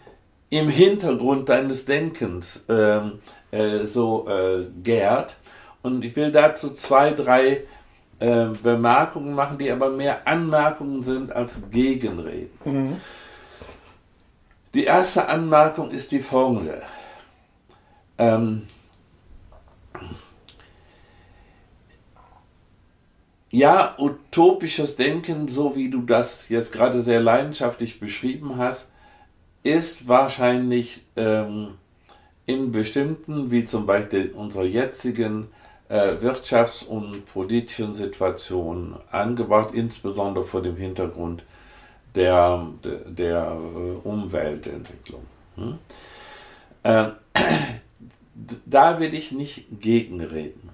im Hintergrund deines Denkens ähm, äh, so äh, gärt. Und ich will dazu zwei, drei äh, Bemerkungen machen, die aber mehr Anmerkungen sind als Gegenreden. Mhm. Die erste Anmerkung ist die folgende. Ähm, ja, utopisches Denken, so wie du das jetzt gerade sehr leidenschaftlich beschrieben hast, ist wahrscheinlich ähm, in bestimmten, wie zum Beispiel unserer jetzigen äh, Wirtschafts- und politischen Situation angebracht, insbesondere vor dem Hintergrund der, der, der äh, Umweltentwicklung. Hm? Äh, da will ich nicht gegenreden.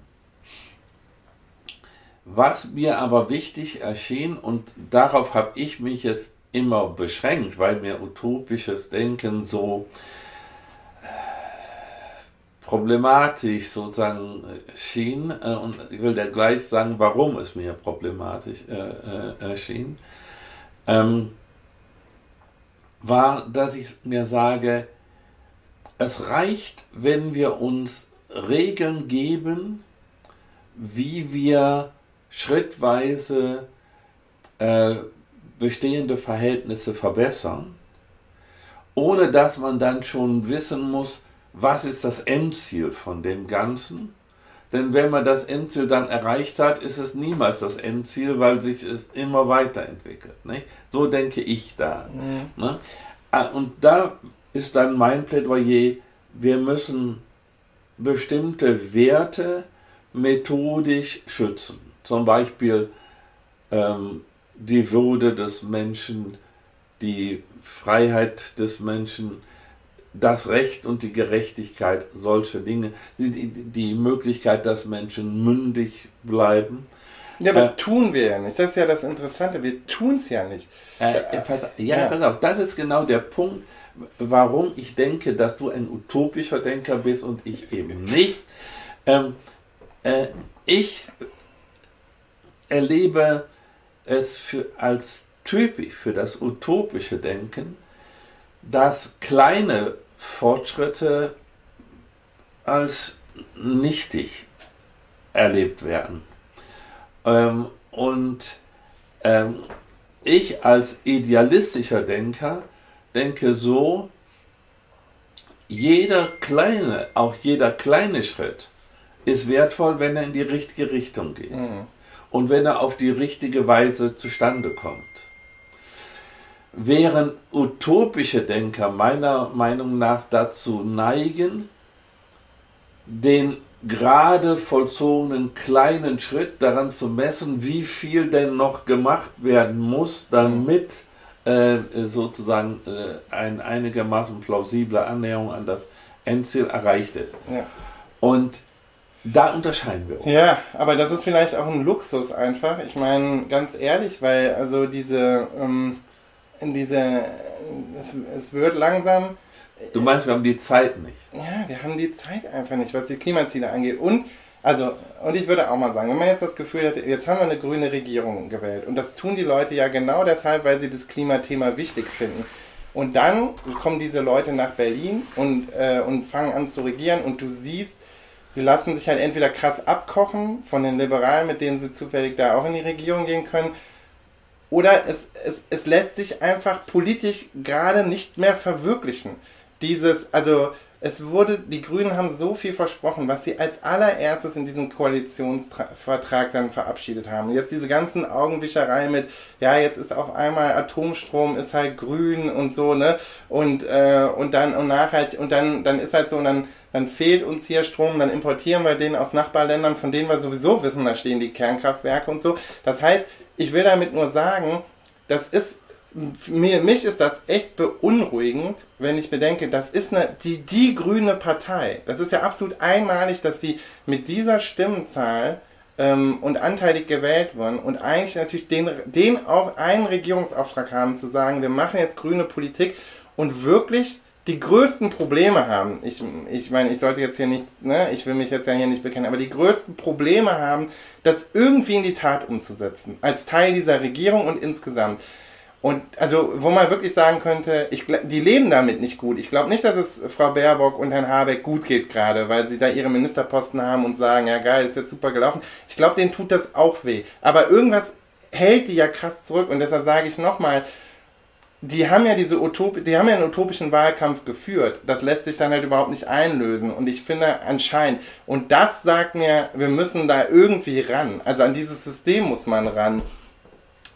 Was mir aber wichtig erschien, und darauf habe ich mich jetzt immer beschränkt, weil mir utopisches Denken so äh, problematisch sozusagen äh, schien, äh, und ich will dir gleich sagen, warum es mir problematisch erschien, ähm, war, dass ich mir sage, es reicht, wenn wir uns Regeln geben, wie wir schrittweise äh, bestehende Verhältnisse verbessern, ohne dass man dann schon wissen muss, was ist das Endziel von dem Ganzen. Denn wenn man das Endziel dann erreicht hat, ist es niemals das Endziel, weil sich es immer weiterentwickelt. Nicht? So denke ich da. Mhm. Ne? Ah, und da ist dann mein Plädoyer, wir müssen bestimmte Werte methodisch schützen zum Beispiel ähm, die Würde des Menschen, die Freiheit des Menschen, das Recht und die Gerechtigkeit, solche Dinge, die, die, die Möglichkeit, dass Menschen mündig bleiben.
Ja, aber äh, tun wir ja nicht. Das ist ja das Interessante. Wir tun es ja nicht.
Äh, äh, pass, ja, ja, pass auf, das ist genau der Punkt, warum ich denke, dass du ein utopischer Denker bist und ich eben nicht. Ähm, äh, ich erlebe es für, als typisch für das utopische Denken, dass kleine Fortschritte als nichtig erlebt werden. Ähm, und ähm, ich als idealistischer Denker denke so, jeder kleine, auch jeder kleine Schritt ist wertvoll, wenn er in die richtige Richtung geht. Mhm und wenn er auf die richtige Weise zustande kommt. Während utopische Denker meiner Meinung nach dazu neigen, den gerade vollzogenen kleinen Schritt daran zu messen, wie viel denn noch gemacht werden muss, damit äh, sozusagen äh, ein einigermaßen plausible Annäherung an das Endziel erreicht ist. Ja. Und da unterscheiden wir
uns. Ja, aber das ist vielleicht auch ein Luxus einfach. Ich meine, ganz ehrlich, weil also diese, ähm, diese, es, es wird langsam.
Du meinst, wir haben die Zeit nicht?
Ja, wir haben die Zeit einfach nicht, was die Klimaziele angeht. Und also, und ich würde auch mal sagen, wenn man jetzt das Gefühl hat, jetzt haben wir eine grüne Regierung gewählt und das tun die Leute ja genau deshalb, weil sie das Klimathema wichtig finden. Und dann kommen diese Leute nach Berlin und, äh, und fangen an zu regieren und du siehst, sie lassen sich halt entweder krass abkochen von den Liberalen, mit denen sie zufällig da auch in die Regierung gehen können, oder es, es, es lässt sich einfach politisch gerade nicht mehr verwirklichen. Dieses, also es wurde, die Grünen haben so viel versprochen, was sie als allererstes in diesem Koalitionsvertrag dann verabschiedet haben. Jetzt diese ganzen Augenwischerei mit, ja, jetzt ist auf einmal Atomstrom ist halt grün und so, ne? Und, äh, und dann, und nachhaltig, und dann, dann ist halt so, und dann, dann fehlt uns hier Strom, dann importieren wir den aus Nachbarländern, von denen wir sowieso wissen, da stehen die Kernkraftwerke und so. Das heißt, ich will damit nur sagen, das ist mir, mich ist das echt beunruhigend, wenn ich bedenke, das ist eine, die, die grüne Partei. Das ist ja absolut einmalig, dass sie mit dieser Stimmenzahl ähm, und anteilig gewählt wurden und eigentlich natürlich den, den auf einen Regierungsauftrag haben, zu sagen, wir machen jetzt grüne Politik und wirklich die größten Probleme haben. Ich, ich meine, ich sollte jetzt hier nicht, ne, ich will mich jetzt ja hier nicht bekennen, aber die größten Probleme haben, das irgendwie in die Tat umzusetzen. Als Teil dieser Regierung und insgesamt. Und also, wo man wirklich sagen könnte, ich, die leben damit nicht gut. Ich glaube nicht, dass es Frau Baerbock und Herrn Habeck gut geht gerade, weil sie da ihre Ministerposten haben und sagen, ja geil, ist jetzt super gelaufen. Ich glaube, denen tut das auch weh. Aber irgendwas hält die ja krass zurück und deshalb sage ich nochmal, die haben ja diese Utop die haben ja einen utopischen Wahlkampf geführt. Das lässt sich dann halt überhaupt nicht einlösen. Und ich finde anscheinend, und das sagt mir, wir müssen da irgendwie ran. Also an dieses System muss man ran.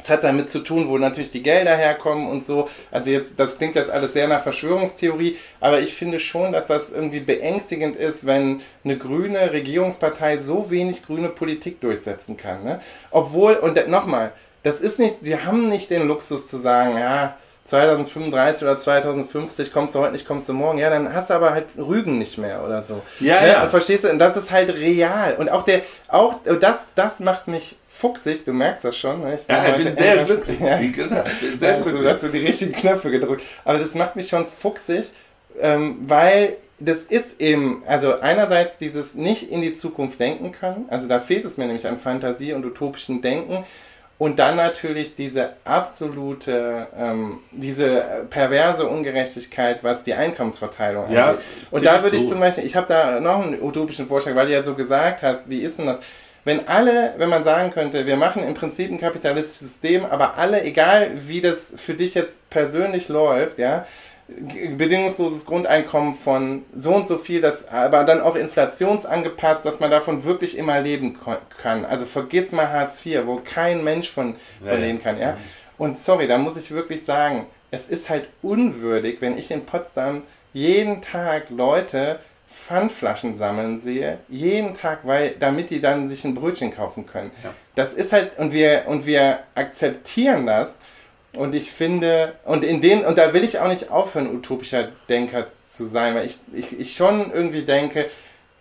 Es hat damit zu tun, wo natürlich die Gelder herkommen und so. Also jetzt, das klingt jetzt alles sehr nach Verschwörungstheorie, aber ich finde schon, dass das irgendwie beängstigend ist, wenn eine grüne Regierungspartei so wenig grüne Politik durchsetzen kann. Ne? Obwohl, und nochmal, das ist nicht, sie haben nicht den Luxus zu sagen, ja, 2035 oder 2050 kommst du heute nicht, kommst du morgen. Ja, dann hast du aber halt Rügen nicht mehr oder so.
Ja, ne? ja.
Verstehst du? Und das ist halt real. Und auch der, auch das, das macht mich fuchsig. Du merkst das schon. Ne?
Ich bin, ja, ich bin sehr glücklich. Ja. Wie gesagt, bin sehr
also, glücklich. Hast du die richtigen Knöpfe gedrückt. Aber das macht mich schon fuchsig, ähm, weil das ist eben, also einerseits dieses nicht in die Zukunft denken können. Also da fehlt es mir nämlich an Fantasie und utopischen Denken. Und dann natürlich diese absolute, ähm, diese perverse Ungerechtigkeit, was die Einkommensverteilung
angeht. Ja,
und da würde ich zum Beispiel, ich habe da noch einen utopischen Vorschlag, weil du ja so gesagt hast, wie ist denn das? Wenn alle, wenn man sagen könnte, wir machen im Prinzip ein kapitalistisches System, aber alle, egal wie das für dich jetzt persönlich läuft, ja, bedingungsloses Grundeinkommen von so und so viel, das aber dann auch inflationsangepasst, dass man davon wirklich immer leben kann. Also vergiss mal Hartz IV, wo kein Mensch von, von ja, leben kann. Ja? Mhm. Und sorry, da muss ich wirklich sagen, es ist halt unwürdig, wenn ich in Potsdam jeden Tag Leute Pfandflaschen sammeln sehe, jeden Tag, weil, damit die dann sich ein Brötchen kaufen können. Ja. Das ist halt, und wir, und wir akzeptieren das, und ich finde, und in dem, und da will ich auch nicht aufhören, utopischer Denker zu sein, weil ich, ich, ich schon irgendwie denke,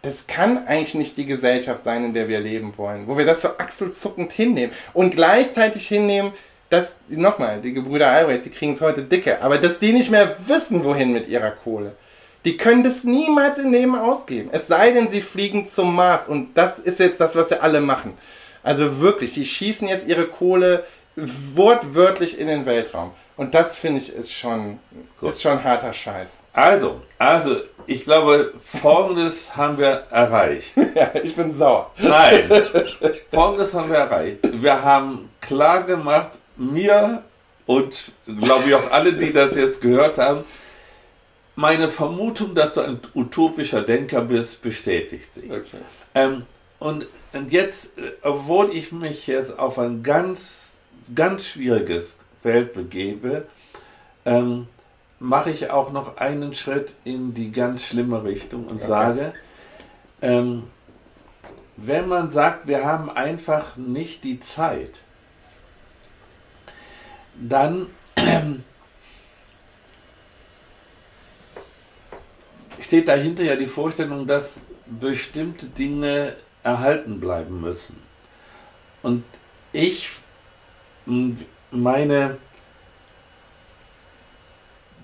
das kann eigentlich nicht die Gesellschaft sein, in der wir leben wollen, wo wir das so achselzuckend hinnehmen und gleichzeitig hinnehmen, dass, nochmal, die Gebrüder Albrecht, die kriegen es heute dicke, aber dass die nicht mehr wissen, wohin mit ihrer Kohle. Die können das niemals im Leben ausgeben. Es sei denn, sie fliegen zum Mars und das ist jetzt das, was sie alle machen. Also wirklich, die schießen jetzt ihre Kohle wortwörtlich in den Weltraum. Und das finde ich ist schon, ist schon harter Scheiß.
Also, also, ich glaube, folgendes haben wir erreicht.
ja, ich bin sauer.
Nein, folgendes haben wir erreicht. Wir haben klar gemacht, mir und glaube ich auch alle, die das jetzt gehört haben, meine Vermutung, dass du ein utopischer Denker bist, bestätigt sich. Okay. Ähm, und, und jetzt, äh, obwohl ich mich jetzt auf ein ganz ganz schwieriges Feld begebe, ähm, mache ich auch noch einen Schritt in die ganz schlimme Richtung und okay. sage, ähm, wenn man sagt, wir haben einfach nicht die Zeit, dann steht dahinter ja die Vorstellung, dass bestimmte Dinge erhalten bleiben müssen. Und ich meine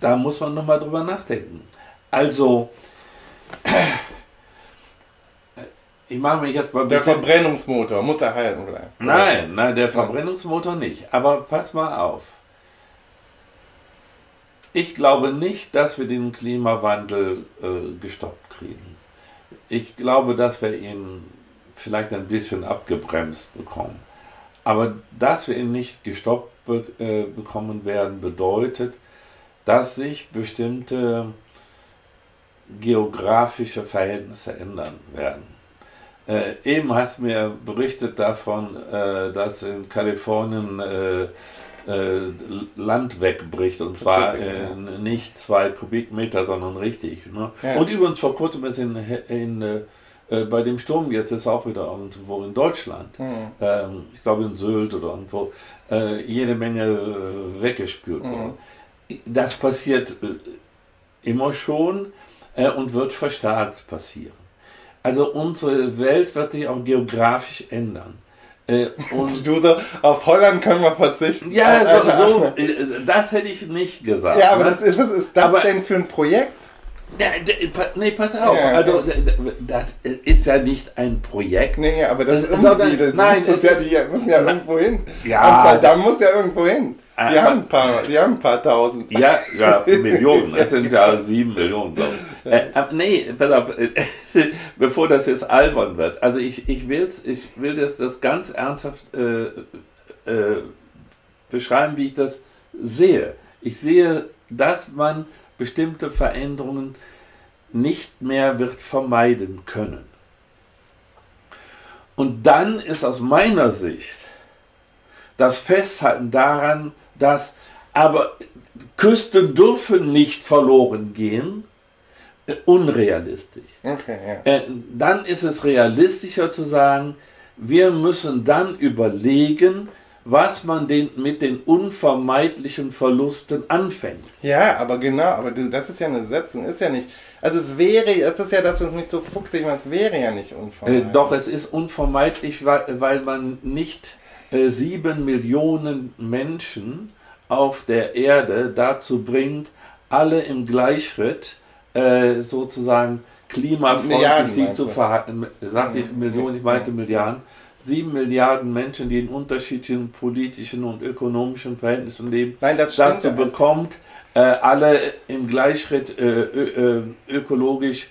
da muss man nochmal drüber nachdenken. Also, ich mache mich jetzt mal
Der Verbrennungsmotor muss erhalten bleiben.
Nein, nein, der Verbrennungsmotor nicht. Aber pass mal auf. Ich glaube nicht, dass wir den Klimawandel äh, gestoppt kriegen. Ich glaube, dass wir ihn vielleicht ein bisschen abgebremst bekommen. Aber dass wir ihn nicht gestoppt be äh, bekommen werden, bedeutet, dass sich bestimmte geografische Verhältnisse ändern werden. Äh, eben hast du mir berichtet davon, äh, dass in Kalifornien äh, äh Land wegbricht und zwar äh, nicht zwei Kubikmeter, sondern richtig. Ne? Ja. Und übrigens vor kurzem ist in, in äh, bei dem Sturm jetzt ist auch wieder irgendwo in Deutschland, mhm. ähm, ich glaube in Sylt oder irgendwo, jede Menge weggespült mhm. worden. Das passiert immer schon und wird verstärkt passieren. Also unsere Welt wird sich auch geografisch ändern.
Äh, und du so, auf Holland können wir verzichten.
Ja, so, so äh, das hätte ich nicht gesagt.
Ja, aber ne? das ist, was ist das aber, denn für ein Projekt?
Ja, nee, pass auf. Ja, also, das ist ja nicht ein Projekt.
Nee, aber das, das ist umsiedeln. Nein, das ja, die müssen ja irgendwo hin. Ja, Amsterdam muss ja irgendwo hin. Die haben, ein paar, die haben ein paar tausend.
Ja, ja, Millionen. Es sind ja sieben Millionen, glaube ich. Äh, äh, nee, pass auf, äh, bevor das jetzt albern wird. Also ich, ich, will's, ich will das, das ganz ernsthaft äh, äh, beschreiben, wie ich das sehe. Ich sehe, dass man bestimmte Veränderungen nicht mehr wird vermeiden können. Und dann ist aus meiner Sicht das Festhalten daran, dass aber Küsten dürfen nicht verloren gehen, unrealistisch. Okay, ja. Äh, dann ist es realistischer zu sagen, wir müssen dann überlegen, was man den, mit den unvermeidlichen Verlusten anfängt.
Ja, aber genau, aber du, das ist ja eine Setzung, ist ja nicht. Also es wäre, es ist ja das, was mich so fuchsig macht, es wäre ja nicht unvermeidlich.
Äh, doch, es ist unvermeidlich, weil, weil man nicht äh, sieben Millionen Menschen auf der Erde dazu bringt, alle im Gleichschritt äh, sozusagen klimafreundlich sich zu verhalten. Sagte ich Millionen, ich meinte Milliarden. Sieben Milliarden Menschen, die in unterschiedlichen politischen und ökonomischen Verhältnissen leben, Nein, das dazu bekommt, äh, alle im Gleichschritt äh, ö, äh, ökologisch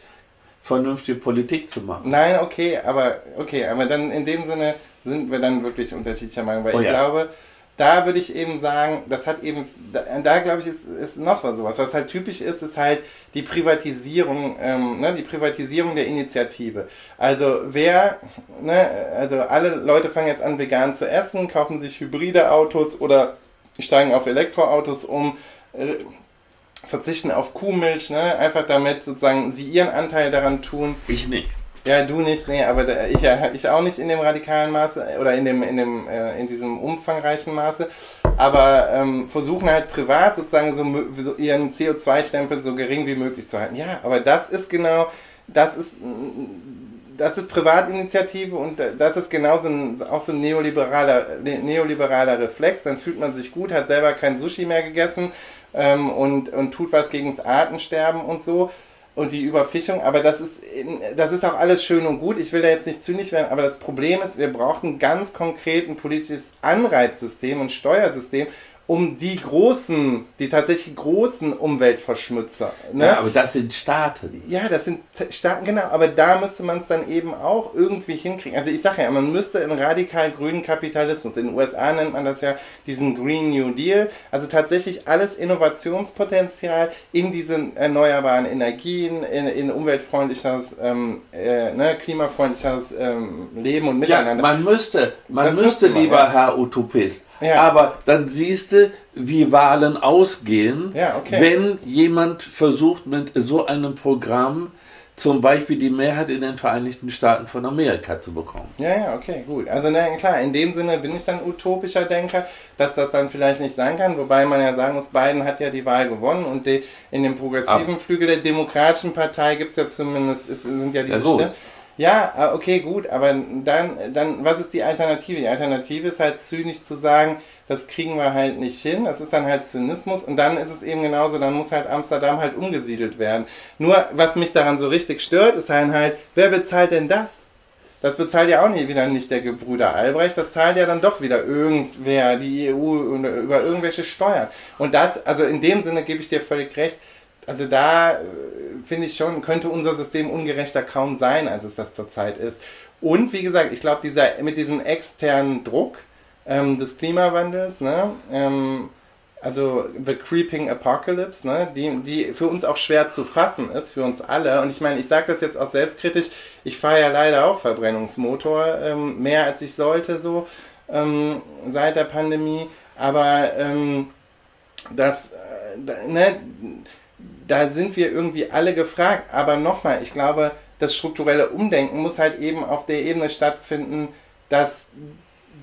vernünftige Politik zu machen.
Nein, okay, aber okay, aber dann in dem Sinne sind wir dann wirklich unterschiedlicher Meinung, weil oh, ich ja. glaube, da würde ich eben sagen, das hat eben, da, da glaube ich, ist, ist noch was sowas. Was halt typisch ist, ist halt die Privatisierung, ähm, ne, die Privatisierung der Initiative. Also wer, ne, also alle Leute fangen jetzt an, vegan zu essen, kaufen sich hybride Autos oder steigen auf Elektroautos um, äh, verzichten auf Kuhmilch, ne, einfach damit sozusagen sie ihren Anteil daran tun.
Ich nicht.
Ja, du nicht, nee, aber da, ich, ich auch nicht in dem radikalen Maße oder in dem, in dem, äh, in diesem umfangreichen Maße, aber ähm, versuchen halt privat sozusagen so, so ihren CO2-Stempel so gering wie möglich zu halten. Ja, aber das ist genau, das ist, das ist Privatinitiative und das ist genauso ein, auch so ein neoliberaler, neoliberaler Reflex. Dann fühlt man sich gut, hat selber kein Sushi mehr gegessen ähm, und, und tut was gegen das Artensterben und so und die Überfischung, aber das ist, das ist auch alles schön und gut. Ich will da jetzt nicht zynisch werden, aber das Problem ist, wir brauchen ganz konkret ein politisches Anreizsystem und Steuersystem, um die großen, die tatsächlich großen Umweltverschmutzer.
Ne? Ja, aber das sind Staaten.
Ja, das sind Staaten, genau. Aber da müsste man es dann eben auch irgendwie hinkriegen. Also ich sage ja, man müsste einen radikal grünen Kapitalismus, in den USA nennt man das ja diesen Green New Deal, also tatsächlich alles Innovationspotenzial in diese erneuerbaren Energien, in, in umweltfreundliches, ähm, äh, ne, klimafreundliches ähm, Leben und Miteinander.
Ja, man müsste, man das müsste, man, lieber ja. Herr Utopist, ja. Aber dann siehst du, wie Wahlen ausgehen, ja, okay. wenn jemand versucht, mit so einem Programm zum Beispiel die Mehrheit in den Vereinigten Staaten von Amerika zu bekommen.
Ja, ja, okay, gut. Also na, klar, in dem Sinne bin ich dann utopischer Denker, dass das dann vielleicht nicht sein kann, wobei man ja sagen muss, Biden hat ja die Wahl gewonnen und die, in dem progressiven Aber. Flügel der Demokratischen Partei gibt es ja zumindest, ist, sind ja diese ja, Stimmen. Ja, ah, okay, gut, aber dann, dann, was ist die Alternative? Die Alternative ist halt zynisch zu sagen, das kriegen wir halt nicht hin, das ist dann halt Zynismus und dann ist es eben genauso, dann muss halt Amsterdam halt umgesiedelt werden. Nur, was mich daran so richtig stört, ist halt, halt wer bezahlt denn das? Das bezahlt ja auch nicht wieder nicht der Gebrüder Albrecht, das zahlt ja dann doch wieder irgendwer, die EU über irgendwelche Steuern. Und das, also in dem Sinne gebe ich dir völlig recht, also da äh, finde ich schon, könnte unser System ungerechter kaum sein, als es das zurzeit ist. Und wie gesagt, ich glaube, dieser, mit diesem externen Druck ähm, des Klimawandels, ne, ähm, also The Creeping Apocalypse, ne, die, die für uns auch schwer zu fassen ist, für uns alle. Und ich meine, ich sage das jetzt auch selbstkritisch, ich fahre ja leider auch Verbrennungsmotor, ähm, mehr als ich sollte so ähm, seit der Pandemie. Aber ähm, das, äh, ne, da sind wir irgendwie alle gefragt. Aber nochmal, ich glaube, das strukturelle Umdenken muss halt eben auf der Ebene stattfinden, dass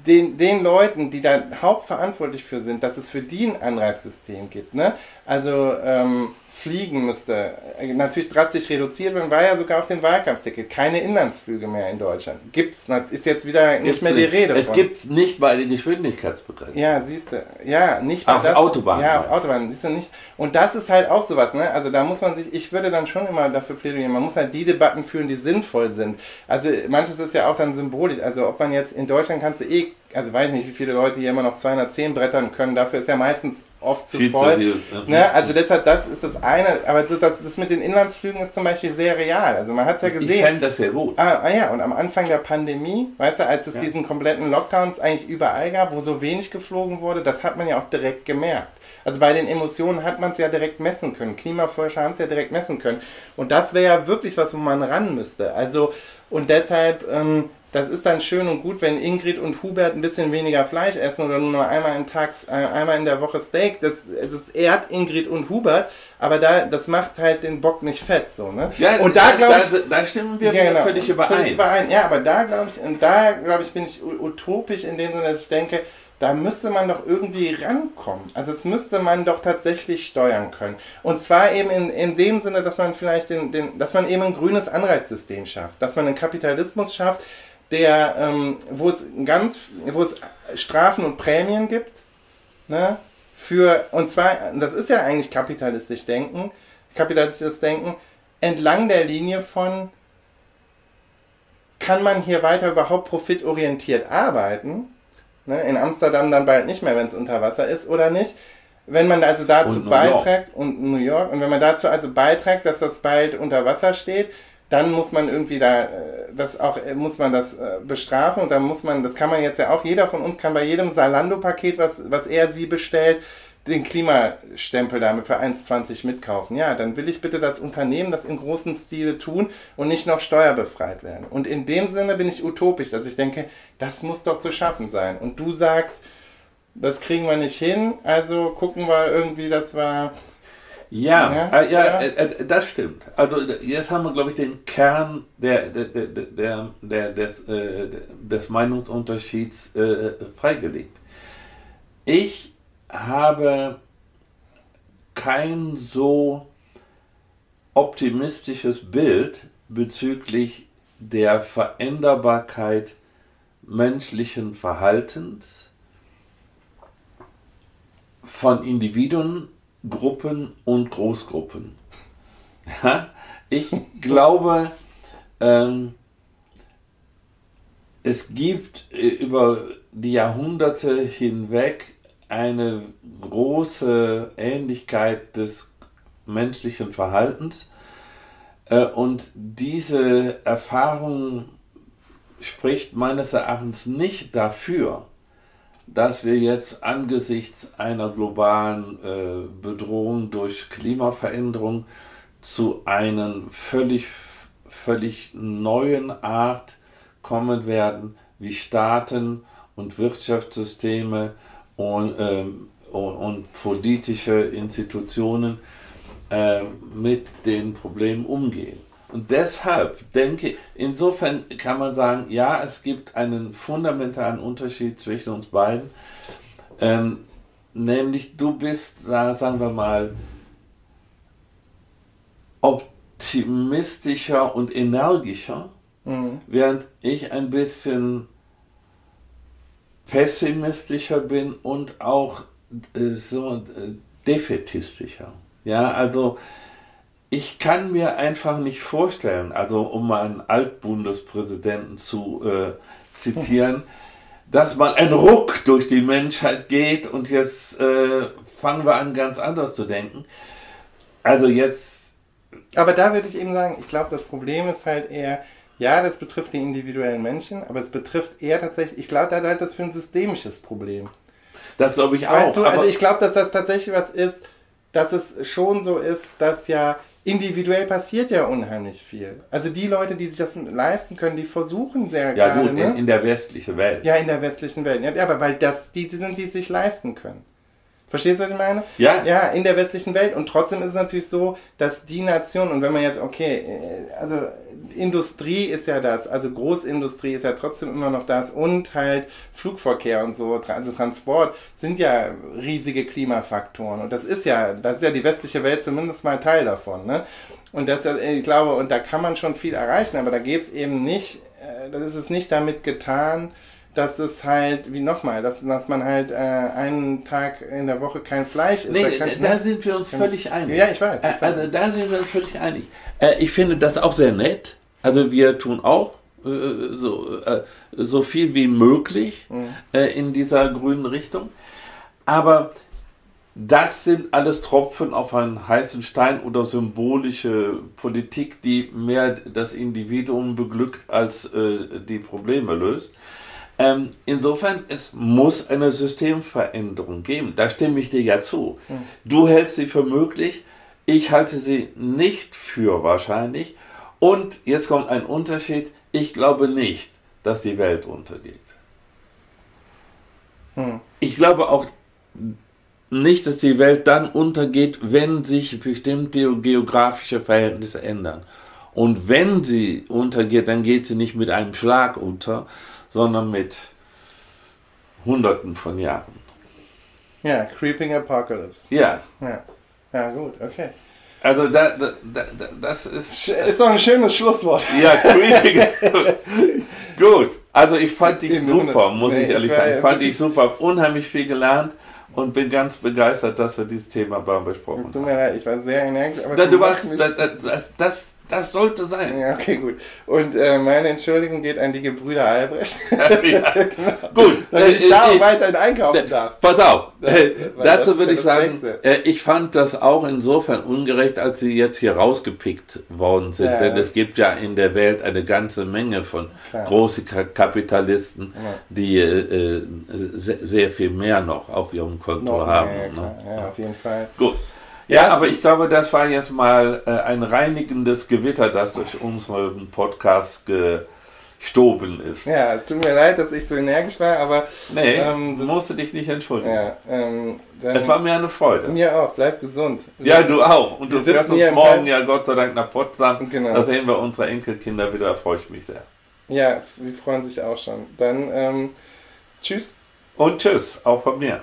den, den Leuten, die da hauptverantwortlich für sind, dass es für die ein Anreizsystem gibt. Ne? Also ähm, Fliegen müsste äh, natürlich drastisch reduziert werden, war ja sogar auf dem Wahlkampfticket. Keine Inlandsflüge mehr in Deutschland. Gibt's, ist jetzt wieder
gibt's
nicht mehr die Rede
es von. Es gibt nicht bei den Geschwindigkeitsbegrenzungen.
Ja, siehst du. Ja, nicht
bei Auf das, Autobahnen.
Ja, auf Autobahnen, siehst du nicht. Und das ist halt auch sowas, ne? Also da muss man sich, ich würde dann schon immer dafür plädieren, man muss halt die Debatten führen, die sinnvoll sind. Also manches ist ja auch dann symbolisch. Also ob man jetzt in Deutschland kannst du eh also weiß nicht, wie viele Leute hier immer noch 210 brettern können, dafür ist ja meistens oft zu Viel voll. Zu ja. ne? Also deshalb, das ist das eine, aber so das, das mit den Inlandsflügen ist zum Beispiel sehr real. Also man hat es ja gesehen. Ich
kenne das sehr gut.
Ah, ah, ja, und am Anfang der Pandemie, weißt du, als es ja. diesen kompletten Lockdowns eigentlich überall gab, wo so wenig geflogen wurde, das hat man ja auch direkt gemerkt. Also bei den Emotionen hat man es ja direkt messen können. Klimaforscher haben es ja direkt messen können. Und das wäre ja wirklich was, wo man ran müsste. Also, und deshalb, ähm, das ist dann schön und gut, wenn Ingrid und Hubert ein bisschen weniger Fleisch essen oder nur einmal im Tag, äh, einmal in der Woche Steak. Das, das ehrt Ingrid und Hubert, aber da, das macht halt den Bock nicht fett, so, ne?
Ja, und da, glaube ich. Da, da, stimmen wir ja, genau, völlig überein. Völlig überein.
Ja, aber da glaube ich, und da glaube ich, bin ich utopisch in dem Sinne, dass ich denke, da müsste man doch irgendwie rankommen. Also es müsste man doch tatsächlich steuern können. Und zwar eben in, in dem Sinne, dass man vielleicht den, den, dass man eben ein grünes Anreizsystem schafft, dass man einen Kapitalismus schafft, der, ähm, wo es ganz, wo es Strafen und Prämien gibt, ne, für, und zwar, das ist ja eigentlich kapitalistisch denken, kapitalistisches Denken, entlang der Linie von, kann man hier weiter überhaupt profitorientiert arbeiten, ne, in Amsterdam dann bald nicht mehr, wenn es unter Wasser ist, oder nicht, wenn man also dazu beiträgt, und New York, und wenn man dazu also beiträgt, dass das bald unter Wasser steht, dann muss man irgendwie da äh, das auch äh, muss man das äh, bestrafen und dann muss man das kann man jetzt ja auch jeder von uns kann bei jedem Salando Paket was was er sie bestellt den Klimastempel damit für 1,20 mitkaufen. Ja, dann will ich bitte das Unternehmen das im großen Stile tun und nicht noch steuerbefreit werden. Und in dem Sinne bin ich utopisch, dass ich denke, das muss doch zu schaffen sein. Und du sagst, das kriegen wir nicht hin, also gucken wir irgendwie, dass wir
ja, ja, äh, ja, ja. Äh, äh, das stimmt. Also jetzt haben wir, glaube ich, den Kern der, der, der, der, der des, äh, des Meinungsunterschieds äh, freigelegt. Ich habe kein so optimistisches Bild bezüglich der Veränderbarkeit menschlichen Verhaltens von Individuen Gruppen und Großgruppen. Ich glaube, ähm, es gibt äh, über die Jahrhunderte hinweg eine große Ähnlichkeit des menschlichen Verhaltens äh, und diese Erfahrung spricht meines Erachtens nicht dafür, dass wir jetzt angesichts einer globalen äh, Bedrohung durch Klimaveränderung zu einer völlig, völlig neuen Art kommen werden, wie Staaten und Wirtschaftssysteme und, ähm, und, und, politische Institutionen äh, mit den Problemen umgehen. Und deshalb denke ich, insofern kann man sagen, ja, es gibt einen fundamentalen Unterschied zwischen uns beiden. Ähm, nämlich du bist, sagen wir mal, optimistischer und energischer, mhm. während ich ein bisschen pessimistischer bin und auch äh, so äh, defetistischer. Ja, also ich kann mir einfach nicht vorstellen, also um einen Altbundespräsidenten zu äh, zitieren, dass mal ein Ruck durch die Menschheit geht und jetzt äh, fangen wir an, ganz anders zu denken. Also jetzt.
Aber da würde ich eben sagen, ich glaube, das Problem ist halt eher, ja, das betrifft die individuellen Menschen, aber es betrifft eher tatsächlich, ich glaube, da halt das für ein systemisches Problem.
Das glaube ich auch.
Weißt du, also ich glaube, dass das tatsächlich was ist, dass es schon so ist, dass ja individuell passiert ja unheimlich viel. Also die Leute, die sich das leisten können, die versuchen sehr
ja,
gerade.
gut, ne? in, in, der westlichen Welt.
Ja, in der westlichen Welt. Ja, aber weil das die, die sind, die es sich leisten können. Verstehst du, was ich meine?
Ja.
Ja, in der westlichen Welt. Und trotzdem ist es natürlich so, dass die Nation, und wenn man jetzt, okay, äh, also Industrie ist ja das, also Großindustrie ist ja trotzdem immer noch das und halt Flugverkehr und so, also Transport sind ja riesige Klimafaktoren. Und das ist ja, das ist ja die westliche Welt zumindest mal Teil davon. Ne? Und das, ich glaube, und da kann man schon viel erreichen, aber da geht es eben nicht, äh, das ist es nicht damit getan, dass es halt, wie nochmal, dass, dass man halt äh, einen Tag in der Woche kein Fleisch isst.
Nee,
da,
kann, da sind wir uns völlig einig.
Ja, ich weiß.
Ich also da sind wir uns völlig einig. Äh, ich finde das auch sehr nett. Also wir tun auch äh, so, äh, so viel wie möglich mhm. Äh, in dieser grünen Richtung. Aber das sind alles Tropfen auf einen heißen Stein oder symbolische Politik, die mehr das Individuum beglückt als äh, die Probleme löst. Ähm, insofern, es muss eine Systemveränderung geben. Da stimme ich dir ja zu. Mhm. Du hältst sie für möglich, ich halte sie nicht für wahrscheinlich. Und jetzt kommt ein Unterschied. Ich glaube nicht, dass die Welt untergeht. Mhm. Ich glaube auch nicht, dass die Welt dann untergeht, wenn sich bestimmte geografische Verhältnisse ändern. Und wenn sie untergeht, dann geht sie nicht mit einem Schlag unter, sondern mit Hunderten von Jahren.
Ja, Creeping Apocalypse.
Ja.
Ja, ja gut, okay.
Also da, da, da, das ist...
Ist doch ein schönes Schlusswort.
Ja, Creeping... gut, also ich fand dich super, muss nee, ich ehrlich sagen. Ich fand dich super, unheimlich viel gelernt und bin ganz begeistert, dass wir dieses Thema besprochen haben.
Es tut mir leid, ich war sehr energisch. Aber
da, du warst, das, das, das, das sollte sein.
Ja, okay, gut. Und äh, meine Entschuldigung geht an die Gebrüder Albrecht. ja,
genau. Gut.
Damit ich äh, da auch äh, weiterhin einkaufen darf.
Pass auf. Äh, dazu würde ich sagen, äh, ich fand das auch insofern ungerecht, als sie jetzt hier rausgepickt worden sind. Ja, Denn es gibt ja in der Welt eine ganze Menge von klar. großen Kapitalisten, ja. die äh, sehr, sehr, viel mehr noch auf ihrem Konto noch haben.
Ne? Ja, auf jeden Fall.
Gut. Ja, aber ich glaube, das war jetzt mal äh, ein reinigendes Gewitter, das durch unseren Podcast gestoben ist.
Ja, es tut mir leid, dass ich so energisch war, aber.
Nee, ähm, das, musst du dich nicht entschuldigen.
Ja, ähm,
es war mir eine Freude.
Mir auch, bleib gesund.
Ja, du auch. Und du fährst uns morgen ja Gott sei Dank nach Potsdam. Genau. Da sehen wir unsere Enkelkinder wieder, da freue ich mich sehr.
Ja, wir freuen sich auch schon. Dann, ähm, tschüss.
Und tschüss, auch von mir.